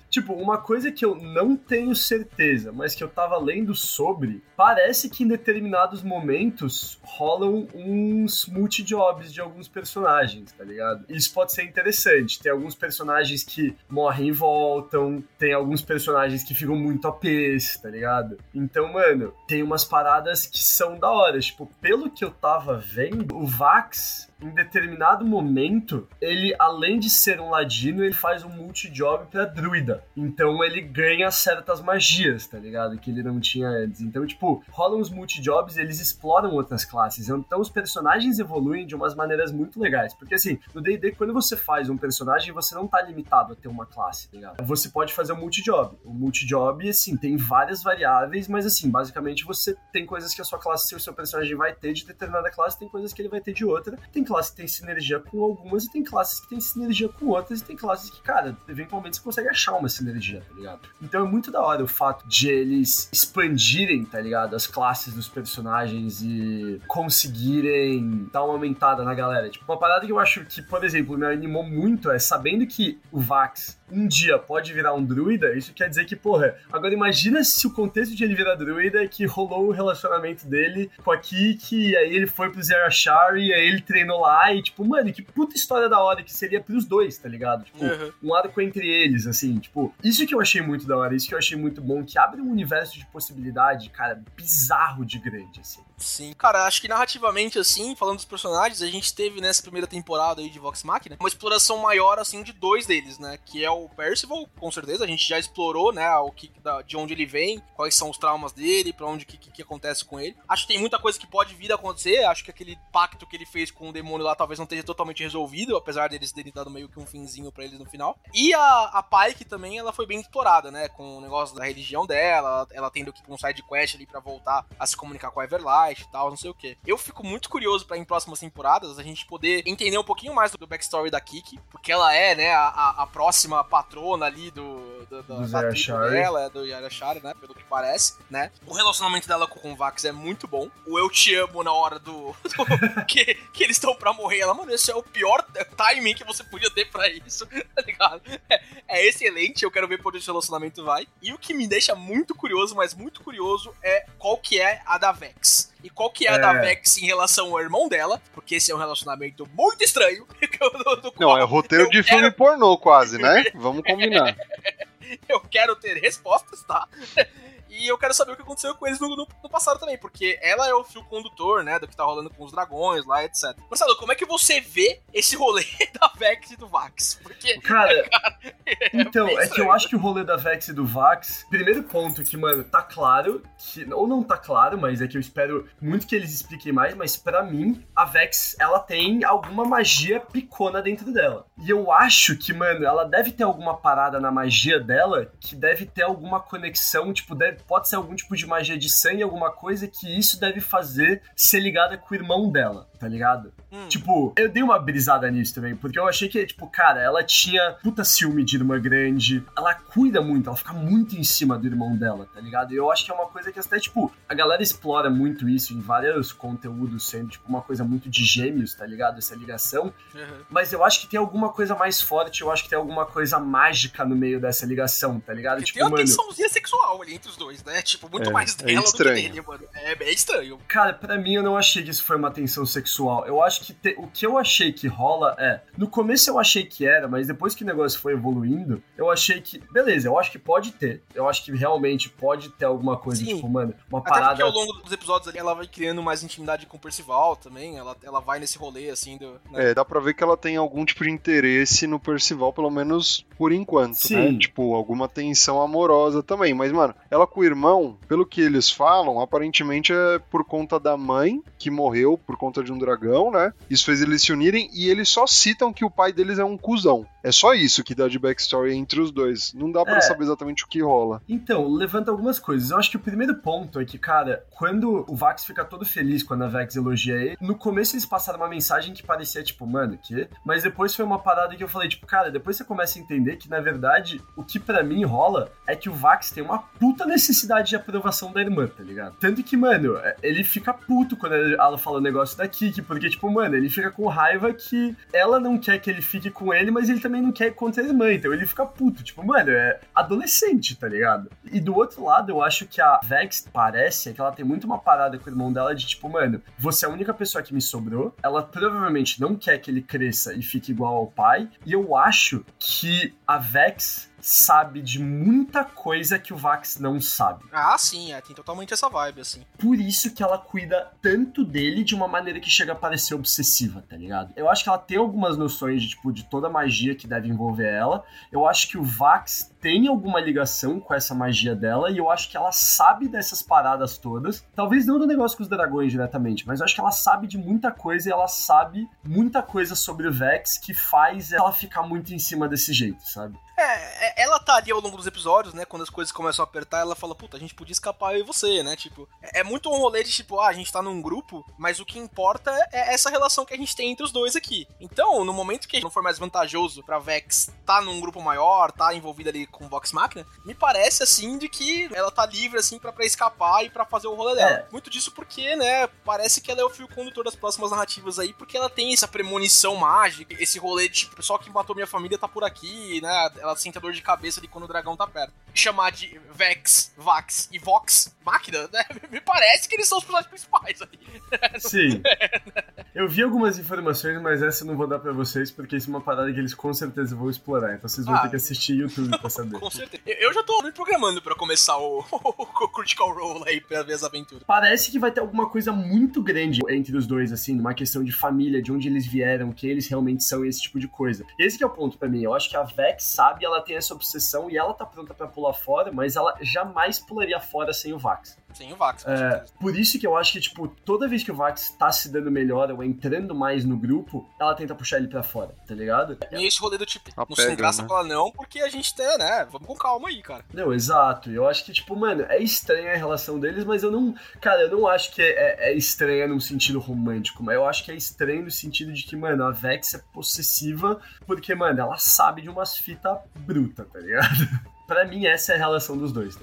Tipo, uma coisa que eu não tenho certeza, mas que eu tava lendo sobre, parece que em determinados momentos rolam uns multijobs de alguns personagens, tá ligado? Isso pode ser interessante. Tem alguns personagens que morrem e voltam, tem alguns personagens que ficam muito APs, tá ligado? Então, mano, tem umas paradas que são da hora. Tipo, pelo que eu tava vendo, o Vax, em determinado momento, ele, além de ser um ladino, ele faz um multijob pra druida. Então ele ganha certas magias, tá ligado? Que ele não tinha antes. Então, tipo, rolam os multijobs e eles exploram outras classes. Então os personagens evoluem de umas maneiras muito legais. Porque assim, no D&D, quando você faz um personagem, você não tá limitado a ter uma classe, tá ligado? Você pode fazer um multijob. O multijob, assim, tem várias variáveis, mas assim, basicamente você tem coisas que a sua classe, o seu personagem vai ter de determinada classe, tem coisas que ele vai ter de outra. Tem classes que tem sinergia com algumas e tem classes que tem sinergia com outras e tem classes que, cara, eventualmente você consegue achar uma sinergia, tá ligado? Então é muito da hora o fato de eles expandirem, tá ligado? As classes dos personagens e conseguirem dar uma aumentada na galera. Tipo, uma parada que eu acho que, por exemplo, me animou muito é sabendo que o Vax um dia pode virar um druida, isso quer dizer que, porra, agora imagina se o contexto de ele virar druida é que rolou o relacionamento dele com a Kiki, e aí ele foi pro Zerashar e aí ele treinou lá, e tipo, mano, que puta história da hora que seria pros dois, tá ligado? Tipo, Uhum. um arco entre eles, assim, tipo, isso que eu achei muito da hora, isso que eu achei muito bom, que abre um universo de possibilidade, cara, bizarro de grande, assim. Sim. Cara, acho que narrativamente, assim, falando dos personagens, a gente teve nessa primeira temporada aí de Vox Machina uma exploração maior, assim, de dois deles, né? Que é o Percival, com certeza. A gente já explorou, né, o que, da- de onde ele vem, quais são os traumas dele, pra onde que, que, que acontece com ele. Acho que tem muita coisa que pode vir a acontecer. Acho que aquele pacto que ele fez com o demônio lá talvez não esteja totalmente resolvido, apesar deles terem dado meio que um finzinho pra eles no final. E a, a Pike também, ela foi bem explorada, né? Com o negócio da religião dela, ela tendo que ir pra um side quest ali pra voltar a se comunicar com a Everlight e tal, não sei o que. Eu fico muito curioso pra em próximas temporadas a gente poder entender um pouquinho mais do backstory da Kiki, porque ela é, né, a, a- próxima patrona ali do, do, do, da tribo dela, é do Yarashari, né, pelo que parece, né. O relacionamento dela com o Vax é muito bom. O eu te amo na hora do, do- que, que eles estão pra morrer. Ela, mano, esse é o pior timing que você podia ter pra isso, tá ligado? É, é excelente, eu quero ver por onde esse relacionamento vai. E o que me deixa muito curioso, mas muito curioso, é qual que é a da Vex. E qual que é a É. da Vex em relação ao irmão dela, porque esse é um relacionamento muito estranho. do- do Não, é roteiro de quero- filme pornô quase, né? Vamos combinar. eu quero ter respostas, tá? E eu quero saber o que aconteceu com eles no, no- no passado também, porque ela é o fio condutor, né, do que tá rolando com os dragões lá, etc. Marcelo, como é que você vê esse rolê da Vex e do Vax? Porque Cara, então, bem é que eu acho que o rolê da Vex e do Vax, primeiro ponto que, mano, tá claro, que, ou não tá claro, mas é que eu espero muito que eles expliquem mais, mas pra mim, a Vex, ela tem alguma magia picona dentro dela. E eu acho que, mano, ela deve ter alguma parada na magia dela que deve ter alguma conexão, tipo, deve, pode ser algum tipo de magia de sangue, alguma coisa que isso deve fazer ser ligada com o irmão dela, tá ligado? hum, Tipo, eu dei uma brisada nisso também, porque eu achei que, tipo, cara, ela tinha puta ciúme de irmã grande, ela cuida muito, ela fica muito em cima do irmão dela, tá ligado? E eu acho que é uma coisa que até, tipo, a galera explora muito isso em vários conteúdos, sendo, tipo, uma coisa muito de gêmeos, tá ligado? Essa ligação. uhum. Mas eu acho que tem alguma coisa mais forte, eu acho que tem alguma coisa mágica no meio dessa ligação, tá ligado? Porque tipo, tem uma mano. tensãozinha sexual ali entre os dois, né? Tipo, muito É, mais é dela do que estranho. dele, mano. É bem estranho. Cara, pra mim eu não achei que isso foi uma tensão sexual. Eu acho que te- o que eu achei que rola é. No começo eu achei que era, mas depois que o negócio foi evoluindo, eu achei que. Beleza, eu acho que pode ter. Eu acho que realmente pode ter alguma coisa, Sim. tipo, mano, uma Até porque parada. ao longo dos episódios ali, ela vai criando mais intimidade com o Percival também. Ela, ela vai nesse rolê, assim, do. né? É, dá pra ver que ela tem algum tipo de interesse no Percival, pelo menos por enquanto, Sim. né? Tipo, alguma tensão amorosa também. Mas, mano, ela com o irmão, pelo que eles falam, aparentemente é por conta da mãe, que morreu por conta de um dragão, né? Isso fez eles se unirem e eles só citam que o pai deles é um cuzão. É só isso que dá de backstory entre os dois. Não dá para É. saber exatamente o que rola. Então, levanta algumas coisas. Eu acho que o primeiro ponto é que, cara, quando o Vax fica todo feliz quando a Vex elogia ele, no começo eles passaram uma mensagem que parecia tipo, mano, que? Mas depois foi uma parada que eu falei, tipo, cara, depois você começa a entender que, na verdade, o que pra mim rola é que o Vax tem uma puta necessidade de aprovação da irmã, tá ligado? Tanto que, mano, é, ele fica puto quando ela fala o negócio da Porque, tipo, mano, ele fica com raiva que ela não quer que ele fique com ele, mas ele também não quer ir contra a irmã, então ele fica puto. Tipo, mano, é adolescente, tá ligado? E do outro lado, eu acho que a Vex parece que ela tem muito uma parada com o irmão dela de tipo, mano, você é a única pessoa que me sobrou. Ela provavelmente não quer que ele cresça e fique igual ao pai. E eu acho que a Vex sabe de muita coisa que o Vax não sabe. Ah, sim, é, tem totalmente essa vibe, assim. Por isso que ela cuida tanto dele de uma maneira que chega a parecer obsessiva, tá ligado? Eu acho que ela tem algumas noções de, tipo, de toda a magia que deve envolver ela. Eu acho que o Vax tem alguma ligação com essa magia dela e eu acho que ela sabe dessas paradas todas. Talvez não do negócio com os dragões diretamente, mas eu acho que ela sabe de muita coisa e ela sabe muita coisa sobre o Vex que faz ela ficar muito em cima desse jeito, sabe? É, é, ela tá ali ao longo dos episódios, né? Quando as coisas começam a apertar, ela fala, puta, a gente podia escapar eu e você, né? Tipo, é, é muito um rolê de tipo, ah, a gente tá num grupo, mas o que importa é essa relação que a gente tem entre os dois aqui. Então, no momento que não for mais vantajoso pra Vex tá num grupo maior, tá envolvida ali com Vox Machina, me parece assim de que ela tá livre assim pra, pra escapar e pra fazer o rolê dela. É. Muito disso porque, né, parece que ela é o fio condutor das próximas narrativas aí, porque ela tem essa premonição mágica, esse rolê de tipo, pessoal que matou minha família tá por aqui, né? Ela sente a dor de cabeça de quando o dragão tá perto. Chamar de Vex, Vax e Vox Máquina, né? Me parece que eles são os personagens principais aí. Sim. Eu vi algumas informações, mas essa eu não vou dar pra vocês, porque isso é uma parada que eles com certeza vão explorar. Então vocês vão Ah. ter que assistir YouTube pra saber. Com certeza. Eu já tô me programando pra começar o, o Critical Role aí pra ver as aventuras. Parece que vai ter alguma coisa muito grande entre os dois, assim, numa questão de família, de onde eles vieram, que eles realmente são esse tipo de coisa. Esse que é o ponto pra mim. Eu acho que a Vex sabe, ela tem essa obsessão e ela tá pronta pra pular fora, mas ela jamais pularia fora sem o Vax. Sem o Vax, É, por isso que eu acho que, tipo, toda vez que o Vax tá se dando melhor ou entrando mais no grupo, ela tenta puxar ele pra fora, tá ligado? E esse rolê do tipo, não Apega, sem graça né? falar não, porque a gente tem, né? Vamos com calma aí, cara. Não, exato. Eu acho que, tipo, mano, é estranha a relação deles, mas eu não. Cara, eu não acho que é, é, é estranha num sentido romântico, mas eu acho que é estranho no sentido de que, mano, a Vex é possessiva porque, mano, ela sabe de umas fitas brutas, tá ligado? pra mim, essa é a relação dos dois.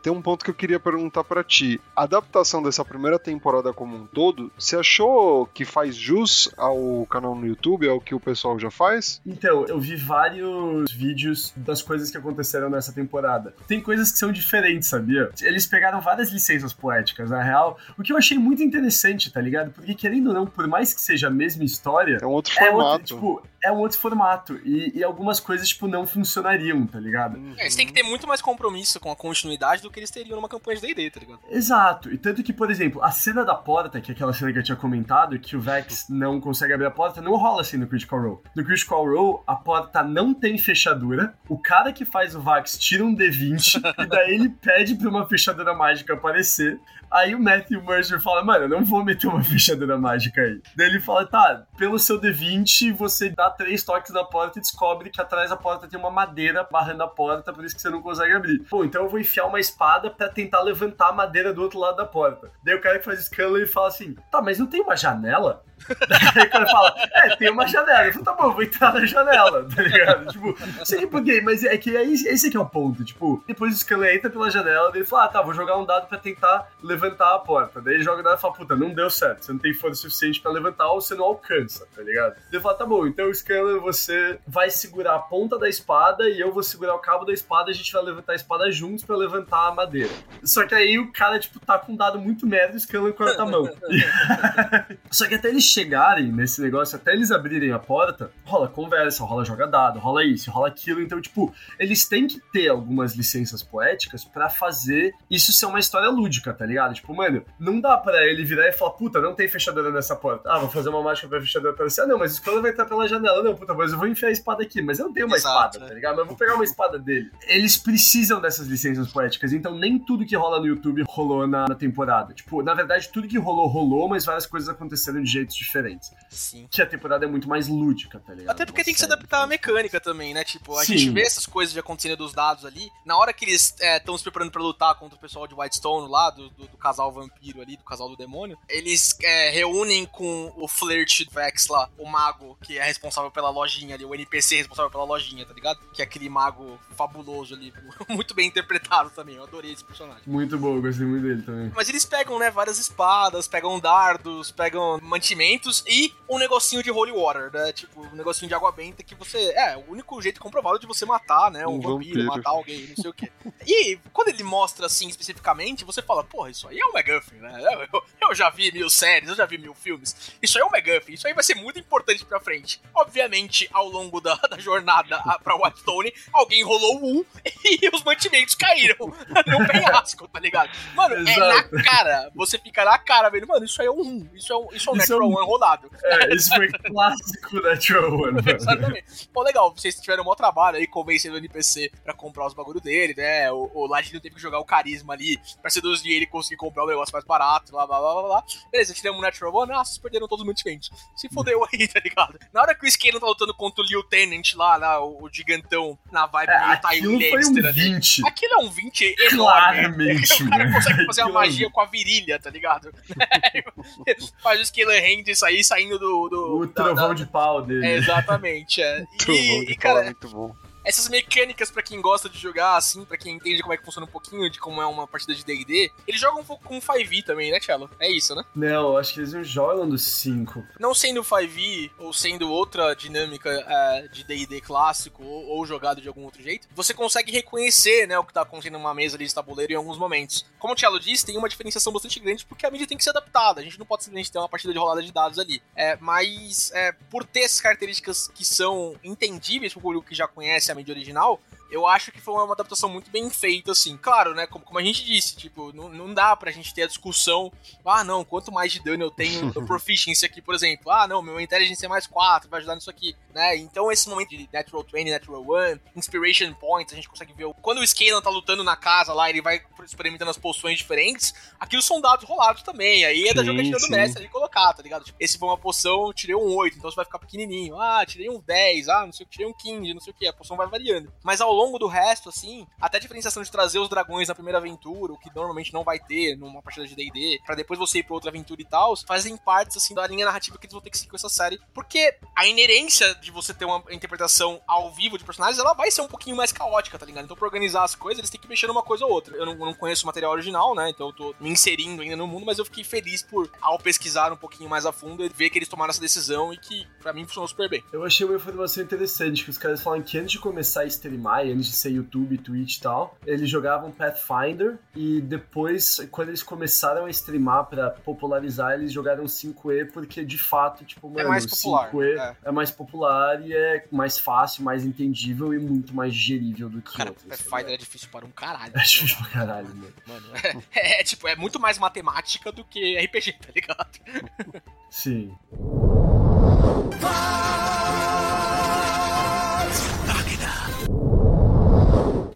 Tem um ponto que eu queria perguntar pra ti. A adaptação dessa primeira temporada como um todo, você achou que faz jus ao canal no YouTube, ao que o pessoal já faz? Então, eu vi vários vídeos das coisas que aconteceram nessa temporada. Tem coisas que são diferentes, sabia? Eles pegaram várias licenças poéticas, na real, o que eu achei muito interessante, tá ligado? Porque, querendo ou não, por mais que seja a mesma história, É um outro é formato. outro, tipo, é um outro formato. E, e algumas coisas, tipo, não funcionariam, tá ligado? Uhum. É, eles têm que ter muito mais compromisso com a continuidade do que eles teriam numa campanha de D&D, tá ligado? Exato. E tanto que, por exemplo, a cena da porta, que é aquela cena que eu tinha comentado, que o Vex não consegue abrir a porta, não rola assim no Critical Role. No Critical Role, a porta não tem fechadura. O cara que faz o Vax tira um D20 e daí ele pede pra uma fechadura mágica aparecer. Aí o Matthew Mercer fala, mano, eu não vou meter uma fechadura mágica aí. Daí ele fala, tá, pelo seu D20, você dá três toques na porta e descobre que atrás da porta tem uma madeira barrando a porta, por isso que você não consegue abrir. Pô, então eu vou enfiar uma espada pra tentar levantar a madeira do outro lado da porta. Daí o cara que faz escândalo, ele fala assim, tá, mas não tem uma janela? Daí o cara fala, é, tem uma janela. Eu falo, tá bom, vou entrar na janela, tá ligado? Tipo, sei por quê, mas é que é esse que é o ponto. Tipo, depois o Scanlan entra pela janela, daí ele fala, ah, tá, vou jogar um dado pra tentar levantar a porta. Daí ele joga o dado e fala, puta, não deu certo, você não tem força suficiente pra levantar ou você não alcança, tá ligado? Daí ele fala, tá bom, então o Scanlan, você vai segurar a ponta da espada e eu vou segurar o cabo da espada a gente vai levantar a espada juntos pra levantar a madeira. Só que aí o cara, tipo, tá com um dado muito merda e o Scanlan corta a mão. Só que até eles chegarem nesse negócio, até eles abrirem a porta, rola conversa, rola joga dado, rola isso, rola aquilo. Então, tipo, eles têm que ter algumas licenças poéticas para fazer isso ser uma história lúdica, tá ligado? Tipo, mano, não dá para ele virar e falar, puta, não tem fechadura nessa porta. Ah, vou fazer uma mágica pra fechadura aparecer. Ah, não, mas o escola vai entrar pela janela. Não, puta, mas eu vou enfiar a espada aqui. Mas eu tenho uma Exato, espada, tá ligado? Mas eu vou pegar uma espada dele. Eles precisam dessas licenças poéticas, então nem tudo que rola no YouTube rolou na, na temporada. Tipo, na verdade, tudo que rolou, rolou, mas várias coisas aconteceram de jeitos diferentes. Sim. Que a temporada é muito mais lúdica, tá ligado? Até porque tem que se adaptar à mecânica também, né? Tipo, a Sim. gente vê essas coisas de acontecendo dos dados ali. Na hora que eles estão é, se preparando pra lutar contra o pessoal de Whitestone lá, do, do, do casal vampiro ali, do casal do demônio, eles é, reúnem com o flirt Vex lá, o mago que é responsável pela lojinha ali, o NPC responsável pela lojinha, tá ligado? Que é aquele mago fabuloso ali, muito bem interpretado também. Eu adorei esse personagem. Muito bom, gostei muito dele também. Mas eles pegam, né, várias espadas, pegam dardos, pegam mantimentos e um negocinho de holy water, né? Tipo, um negocinho de água benta que você. É, o único jeito comprovado de você matar, né? Um, um vampiro, vampiro, matar alguém, não sei o quê. E quando ele mostra assim especificamente, você fala, porra, isso aí é um McGuffin, né? Eu, eu, já vi mil séries, eu já vi mil filmes. Isso aí é um McGuffin, isso aí vai ser muito importante pra frente. Obviamente, ao longo da, da jornada pra Whitestone, alguém rolou um e os mantimentos caíram no penhasco, tá ligado? Mano, Exato. é na cara. Você fica na cara vendo, mano, isso aí é um 1. Isso é um, isso é um isso é. One rodado. É, isso foi clássico Natural One, mano. Exatamente. Pô, legal, vocês tiveram um bom trabalho aí convencendo o NPC pra comprar os bagulho dele, né? O, o Ladino teve que jogar o carisma ali pra seduzir ele e conseguir comprar o negócio mais barato, blá blá blá blá blá. Beleza, tiramos o Natural One, ah, vocês perderam todos os mantimentos. Se fodeu aí, tá ligado? Na hora que o Skinner tá lutando contra o Liu Tenant lá, lá o, o gigantão na vibe é, aquilo foi um 20. Aquilo é um 20 enorme. Claramente, O cara consegue fazer uma magia com a virilha, tá ligado? Faz o Scalar Hand sair saindo do. do o trovão da, de pau dele. É, exatamente, é. E, e cara, é muito bom essas mecânicas para quem gosta de jogar, assim, para quem entende como é que funciona um pouquinho de como é uma partida de D&D, eles jogam um pouco com 5e também, né, Cello? É isso, né? Não, acho que eles não jogam do 5. Não sendo 5e ou sendo outra dinâmica é, de D&D clássico ou, ou, jogado de algum outro jeito, você consegue reconhecer, né, o que tá acontecendo numa mesa ali de tabuleiro em alguns momentos. Como o Cello disse, tem uma diferenciação bastante grande porque a mídia tem que ser adaptada. A gente não pode simplesmente ter uma partida de rolada de dados ali. É, mas é, por ter essas características que são entendíveis pro público que já conhece a mídia original, eu acho que foi uma adaptação muito bem feita, assim. Claro, né? Como, como a gente disse, tipo, não, não dá pra gente ter a discussão, ah, não, quanto mais de dano eu tenho no proficiency aqui, por exemplo. Ah, não, meu intelligence é mais 4, vai ajudar nisso aqui, né? Então, esse momento de Natural 20, Natural 1, Inspiration Points, a gente consegue ver. Quando o Scalan tá lutando na casa lá, ele vai experimentando as poções diferentes, aquilo são dados rolados também. Aí é da jogatina do mestre ali colocar, tá ligado? Tipo, esse foi uma poção, eu tirei um 8, então você vai ficar pequenininho. Ah, tirei um 10, ah, não sei o que, tirei um 15, não sei o que. A poção vai variando. Mas ao longo do resto, assim, até a diferenciação de trazer os dragões na primeira aventura, o que normalmente não vai ter numa partida de D&D, para depois você ir pra outra aventura e tal, fazem partes, assim, da linha narrativa que eles vão ter que seguir com essa série. Porque a inerência de você ter uma interpretação ao vivo de personagens, ela vai ser um pouquinho mais caótica, tá ligado? Então, pra organizar as coisas, eles têm que mexer numa coisa ou outra. Eu não, não conheço o material original, né? Então eu tô me inserindo ainda no mundo, mas eu fiquei feliz por, ao pesquisar um pouquinho mais a fundo, ver que eles tomaram essa decisão e que, para mim, funcionou super bem. Eu achei uma informação interessante, que os caras falam que antes de começar a streamar, antes de ser YouTube, Twitch e tal, eles jogavam Pathfinder e depois, quando eles começaram a streamar para popularizar, eles jogaram 5E porque de fato, tipo, é mano, é mais popular, 5E é. é. mais popular e é mais fácil, mais entendível e muito mais digerível do que Cara, outros. Pathfinder tá é difícil para um caralho. É difícil pra caralho, mano. Mano, é, é, tipo, é muito mais matemática do que RPG, tá ligado? Sim.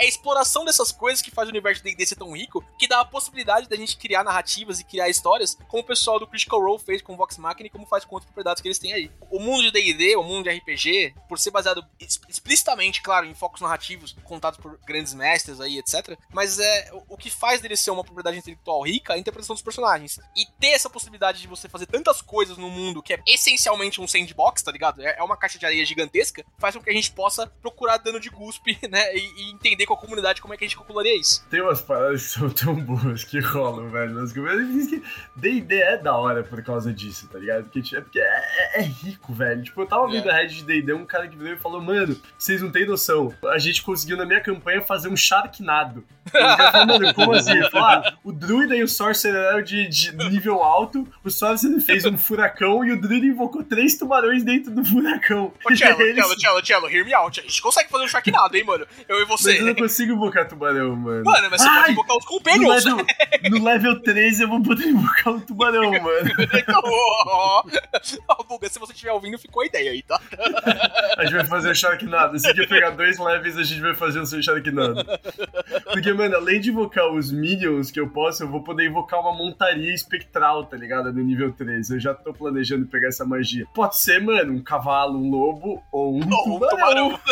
É a exploração dessas coisas que faz o universo D&D ser tão rico, que dá a possibilidade da gente criar narrativas e criar histórias, como o pessoal do Critical Role fez com Vox Machina e como faz com outras propriedades que eles têm aí. O mundo de D&D, o mundo de RPG, por ser baseado explicitamente, claro, em focos narrativos contados por grandes mestres aí, etc, mas é o que faz dele ser uma propriedade intelectual rica é a interpretação dos personagens. E ter essa possibilidade de você fazer tantas coisas no mundo que é essencialmente um sandbox, tá ligado? É, é uma caixa de areia gigantesca, faz com que a gente possa procurar dano de guspe, né, e, e entender qual a comunidade como é que a gente calcularia isso. Tem umas paradas que são tão boas que rolam, velho. Nas comunidades. D&D é da hora por causa disso, tá ligado? Porque, tipo, é, porque é, é, é rico, velho. Tipo, eu tava vendo É. a Reddit de D&D, um cara que veio e falou, mano, vocês não têm noção. A gente conseguiu na minha campanha fazer um Sharknado. Falou, mano, como assim? Ele falou, ah, o Druida e o Sorcerer eram de, de nível alto, o Sorcerer fez um furacão e o Druida invocou três tubarões dentro do furacão. Ô, eles- Cello, Cello, Cello, hear me out. A gente consegue fazer um Sharknado, hein, mano? Eu e você. Eu não consigo invocar tubarão, mano. Mano, mas você Ai, pode invocar os No companions. level, no level 13 eu vou poder invocar um tubarão, mano. Então, ó, ó. Ó, Buga, se você estiver ouvindo, ficou a ideia aí, tá? A gente vai fazer o Sharknado. Se quer pegar dois levels, a gente vai fazer o seu Sharknado. Porque, mano, além de invocar os minions que eu posso, eu vou poder invocar uma montaria espectral, tá ligado? No nível 13. Eu já tô planejando pegar essa magia. Pode ser, mano, um cavalo, um lobo ou um Ou um tubarão.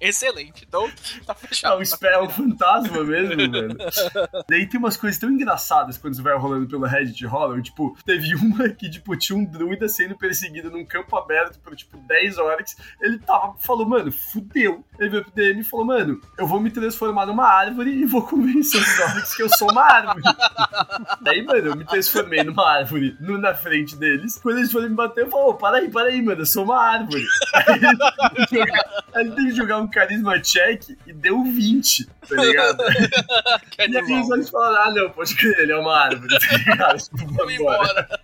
Excelente. Então, tá fechado. espe- é um fantasma mesmo, mano. Daí tem umas coisas tão engraçadas quando você vai rolando pelo Reddit rolam. Tipo, teve uma que, tipo, tinha um druida sendo perseguido num campo aberto por, tipo, 10 horas. Ele tava, falou, mano, fudeu. Ele veio pro DM e falou, mano, eu vou me transformar numa árvore e vou convencer os orcs que eu sou uma árvore. Daí, mano, eu me transformei numa árvore no, na frente deles. Quando eles foram me bater, eu falei, ô, para aí, para aí, mano, eu sou uma árvore. Aí ele ele teve que jogar um carisma check e deu 20, tá ligado? Que E aí os olhos falaram, ah, não, pode crer, ele é uma árvore, tá ligado? Tipo, Vamos vambora. embora.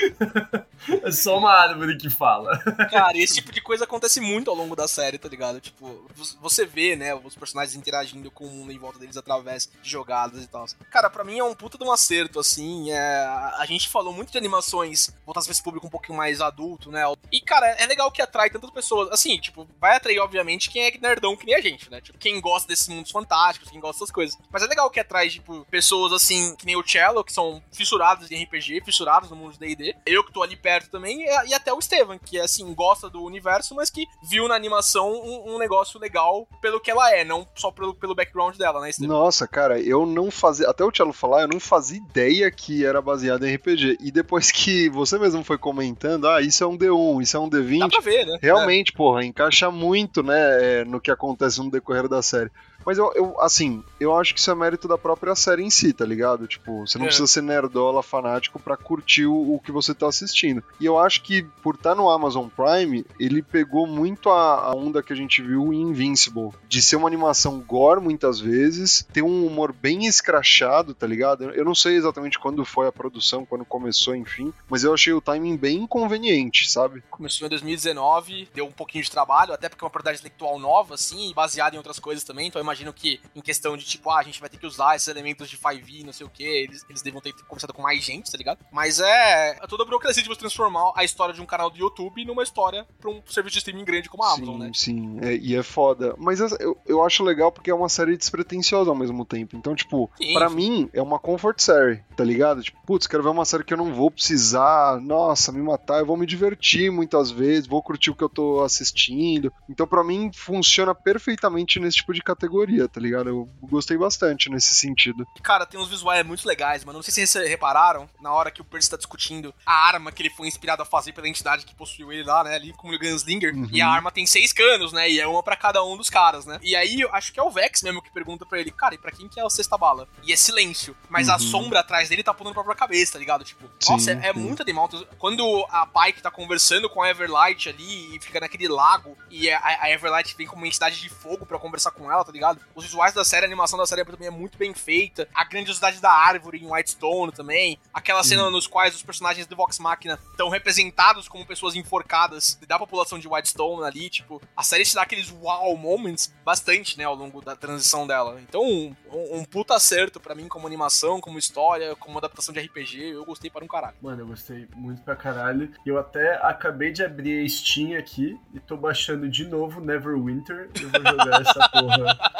É só uma árvore que fala. Cara, esse tipo de coisa acontece muito ao longo da série, tá ligado? Tipo, você vê, né, os personagens interagindo com o mundo em volta deles através de jogadas e tal. Cara, pra mim é um puta de um acerto, assim. É... A gente falou muito de animações voltadas pra esse público um pouquinho mais adulto, né? E, cara, é legal que atrai tantas pessoas. Assim, tipo, vai atrair, obviamente, quem é nerdão que nem a gente, né? Tipo, quem gosta desses mundos fantásticos, quem gosta dessas coisas. Mas é legal que atrai, tipo, pessoas assim, que nem o Cello, que são fissurados em RPG, fissurados no mundo de D&D. Eu que tô ali perto também, e, até o Estevam, que, assim, gosta do universo, mas que viu na animação um, um negócio legal pelo que ela é, não só pelo, pelo background dela, né, Estevam? Nossa, cara, eu não fazia. Até o Tchelo falar, eu não fazia ideia que era baseado em RPG. E depois que você mesmo foi comentando, ah, isso é um D1, isso é um Dá D20. pra ver, né? Realmente, porra, encaixa muito, né, é, no que acontece no decorrer da série. Mas eu, eu, assim, eu acho que isso é mérito da própria série em si, tá ligado? Tipo, você não É. precisa ser nerdola fanático pra curtir o, o que você tá assistindo. E eu acho que, por estar no Amazon Prime, ele pegou muito a, a onda que a gente viu em Invincible. De ser uma animação gore, muitas vezes, ter um humor bem escrachado, tá ligado? Eu, eu não sei exatamente quando foi a produção, quando começou, enfim, mas eu achei o timing bem inconveniente, sabe? Começou em 2019, deu um pouquinho de trabalho, até porque é uma propriedade intelectual nova, assim, e baseada em outras coisas também. Então eu imagino que, em questão de tipo, ah, a gente vai ter que usar esses elementos de 5e, não sei o que, eles, eles devam ter conversado com mais gente, tá ligado? Mas é, é toda a burocracia de você transformar a história de um canal do YouTube numa história pra um serviço de streaming grande como a Amazon, sim, né? Sim, é, e é foda. Mas eu, eu acho legal porque é uma série despretensiosa ao mesmo tempo. Então, tipo, sim. mim é uma comfort série, tá ligado? Tipo, putz, quero ver uma série que eu não vou precisar, nossa, me matar, eu vou me divertir muitas vezes, vou curtir o que eu tô assistindo. Então, pra mim, funciona perfeitamente nesse tipo de categoria, tá ligado? Eu gostei bastante nesse sentido. Cara, tem uns visuais muito legais, mano. Não sei se vocês repararam, na hora que o Percy tá discutindo a arma que ele foi inspirado a fazer pela entidade que possuiu ele lá, né? Ali como o Gunslinger. Uhum. E a arma tem seis canos, né? E é uma pra cada um dos caras, né? E aí, eu acho que é o Vex mesmo que pergunta pra ele, cara, e pra quem que é a sexta bala? E é silêncio. Mas a Uhum. sombra atrás dele tá apontando pra própria cabeça, tá ligado? Tipo, Sim, nossa, é, é muito animal. Quando a Pike tá conversando com a Everlight ali e fica naquele lago e a, a Everlight vem como uma entidade de fogo pra conversar com ela, tá ligado? Os visuais da série, a animação da série também é muito bem feita. A grandiosidade da árvore em Whitestone também. Aquela cena nos quais os personagens do Vox Machina estão representados como pessoas enforcadas da população de Whitestone ali, tipo, a série te dá aqueles wow moments bastante, né, ao longo da transição dela. Então, um, um, puta acerto pra mim como animação, como história, como adaptação de RPG, eu gostei para um caralho. Mano, eu gostei muito pra caralho. Eu até acabei de abrir a Steam aqui e tô baixando de novo Neverwinter. Eu vou jogar essa porra.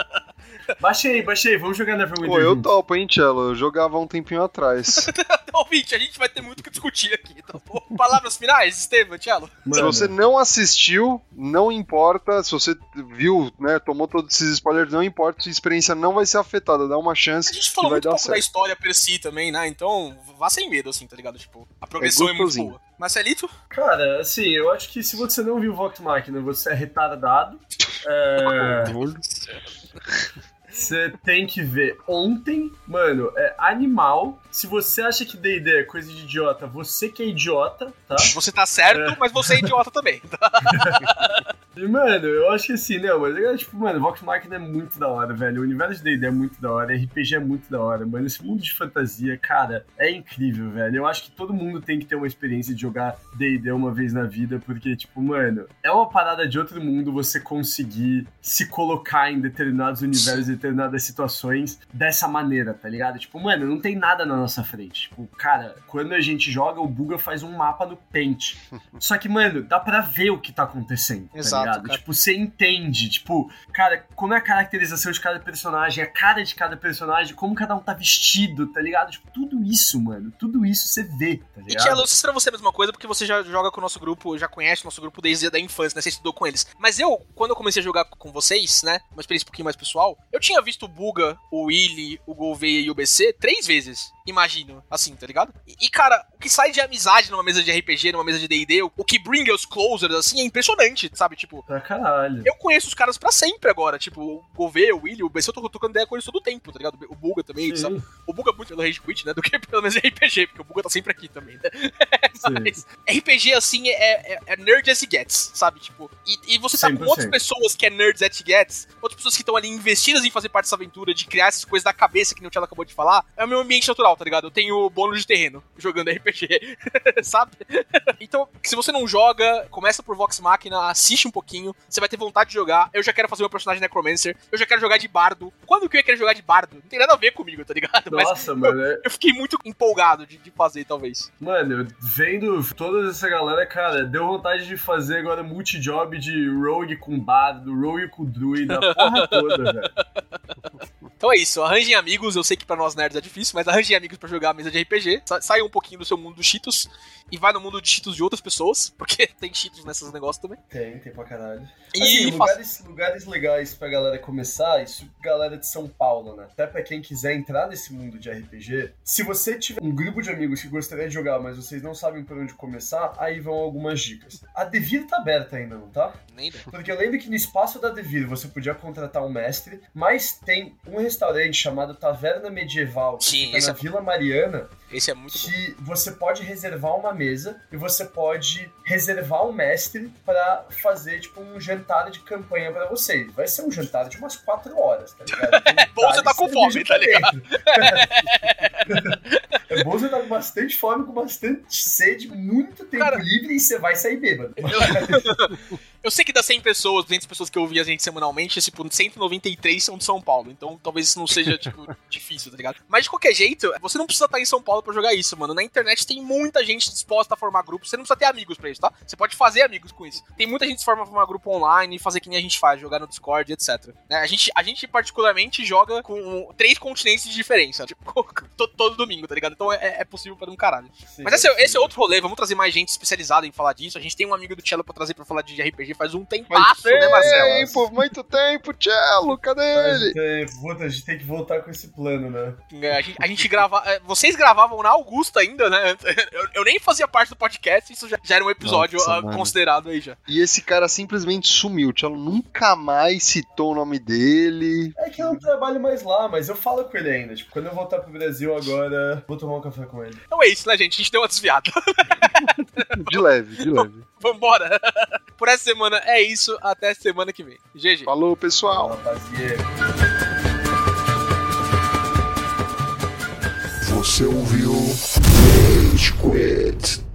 Baixei, baixei, vamos jogar Neverwinter. Pô, eu juntos. topo, hein, Cello? Eu jogava um tempinho atrás. Ouvinte, a gente vai ter muito o que discutir aqui, tá bom? Palavras finais, Estevam, Tchelo? Se você não assistiu, não importa. Se você viu, né, tomou todos esses spoilers, não importa. Sua experiência não vai ser afetada. Dá uma A chance gente que falou vai muito dar pouco da certo. história per si também, né? Então, vá sem medo, assim, tá ligado? Tipo, a progressão é, muito gostosinho. boa. Marcelito? Cara, assim, eu acho que se você não viu Vox Machina, você é retardado. É... Você tem que ver ontem, mano, é animal. Se você acha que D&D é coisa de idiota, você que é idiota, tá? Você tá certo, é. mas você é idiota também. e, mano, eu acho que assim, não, mas é tipo, mano, Vox Machina é muito da hora, velho. O universo de D&D é muito da hora, RPG é muito da hora, mano. Esse mundo de fantasia, cara, é incrível, velho. Eu acho que todo mundo tem que ter uma experiência de jogar D&D uma vez na vida, porque, tipo, mano, é uma parada de outro mundo você conseguir se colocar em determinados universos determinadas situações dessa maneira, tá ligado? Tipo, mano, não tem nada na nossa frente. Tipo, cara, quando a gente joga, o Buga faz um mapa no Paint. Só que, mano, dá pra ver o que tá acontecendo, tá Exato, ligado? Cara. Tipo, você entende, tipo, cara, como é a caracterização de cada personagem, a cara de cada personagem, como cada um tá vestido, tá ligado? Tipo, tudo isso, mano, tudo isso você vê, tá ligado? E Tia Lúcia, pra você a mesma coisa, porque você já joga com o nosso grupo, já conhece o nosso grupo desde a infância, né? Você estudou com eles. Mas eu, quando eu comecei a jogar com vocês, né? Uma experiência um pouquinho mais pessoal, eu tinha tinha visto o Buga, o Willy, o Gouveia e o BC três vezes, imagino, assim, tá ligado? E, e, cara, o que sai de amizade numa mesa de RPG, numa mesa de D&D, o, o que bring os closers, assim, é impressionante, sabe? Tipo... Pra caralho. Eu conheço os caras pra sempre agora, tipo, o Gouveia, o Willy, o BC, eu tô tocando ideia com eles todo o tempo, tá ligado? O Buga também, Sim. sabe? O Buga é muito pelo Rage Quit, né, do que pelo menos RPG, porque o Buga tá sempre aqui também, né? Mas RPG, assim, é, é, é, nerd as it gets, sabe? Tipo, e, e você tá 100%. com outras pessoas que é nerds as it gets, outras pessoas que estão ali investidas em fazer parte dessa aventura, de criar essas coisas da cabeça que o Tchela acabou de falar, é o meu ambiente natural, tá ligado? Eu tenho bônus de terreno jogando RPG, sabe? Então, se você não joga, começa por Vox Machina, assiste um pouquinho, você vai ter vontade de jogar. Eu já quero fazer meu personagem Necromancer, eu já quero jogar de bardo. Quando que eu ia querer jogar de bardo? Não tem nada a ver comigo, tá ligado? Nossa, Mas mano. Eu, é- eu, fiquei muito empolgado de, de fazer, talvez. Mano, vendo toda essa galera, cara, deu vontade de fazer agora multi-job de rogue com bardo, rogue com druida, a porra toda, velho. Então é isso, arranjem amigos. Eu sei que para nós nerds é difícil, mas arranjem amigos para jogar a mesa de RPG. Sa saiam um pouquinho do seu mundo dos Cheetos e vai no mundo de Cheetos de outras pessoas, porque tem Cheetos nesses negócios também. Tem, tem pra caralho. E assim, lugares, lugares legais pra galera começar, isso galera de São Paulo, né? Até pra quem quiser entrar nesse mundo de RPG, se você tiver um grupo de amigos que gostaria de jogar, mas vocês não sabem por onde começar, aí vão algumas dicas. A Devir tá aberta ainda, não tá? Nem Porque eu lembro que no espaço da Devir você podia contratar um mestre, mas tem um restaurante chamado Taverna Medieval, Sim, que fica na é... Vila Mariana. Esse é muito que bom. você pode reservar uma mesa e você pode reservar um mestre para fazer tipo um jantar de campanha para vocês. Vai ser um jantar de umas 4 horas, tá ligado? é bom você tá com fome, tá ligado? é bom você tá com bastante fome, com bastante sede, muito tempo Cara, livre e você vai sair bêbado. Eu... Eu sei que das 100 pessoas, 200 pessoas que eu ouvi a gente semanalmente, tipo, 193 são de São Paulo. Então talvez isso não seja, tipo, difícil, tá ligado? Mas de qualquer jeito, você não precisa estar em São Paulo para jogar isso, mano. Na internet tem muita gente disposta a formar grupos. Você não precisa ter amigos pra isso, tá? Você pode fazer amigos com isso. Tem muita gente que forma formar grupo online e fazer que nem a gente faz, jogar no Discord, etc. Né? A, gente, a gente, particularmente, joga com três continentes de diferença. Tipo, todo, todo domingo, tá ligado? Então é, é possível para um caralho. Sim, Mas esse, é, esse é outro rolê. Vamos trazer mais gente especializada em falar disso. A gente tem um amigo do Cello pra trazer pra falar de RPG faz um tempasso, né, Marcelo? Muito tempo, muito tempo, Cello, cadê faz ele? Tempo. a gente tem que voltar com esse plano, né? É, a gente, a gente grava... É, vocês gravavam na Augusta ainda, né? Eu, eu, nem fazia parte do podcast, isso já, já era um episódio Nossa, uh, considerado aí já. E esse cara simplesmente sumiu, o Cello nunca mais citou o nome dele. É que eu não trabalho mais lá, mas eu falo com ele ainda. Tipo, quando eu voltar pro Brasil agora, vou tomar um café com ele. Então é isso, né, gente? A gente deu uma desviada. de leve, de leve. Vambora. Por essa semana é isso. Até semana que vem. GG. Falou, pessoal. Você ouviu Rage Quit.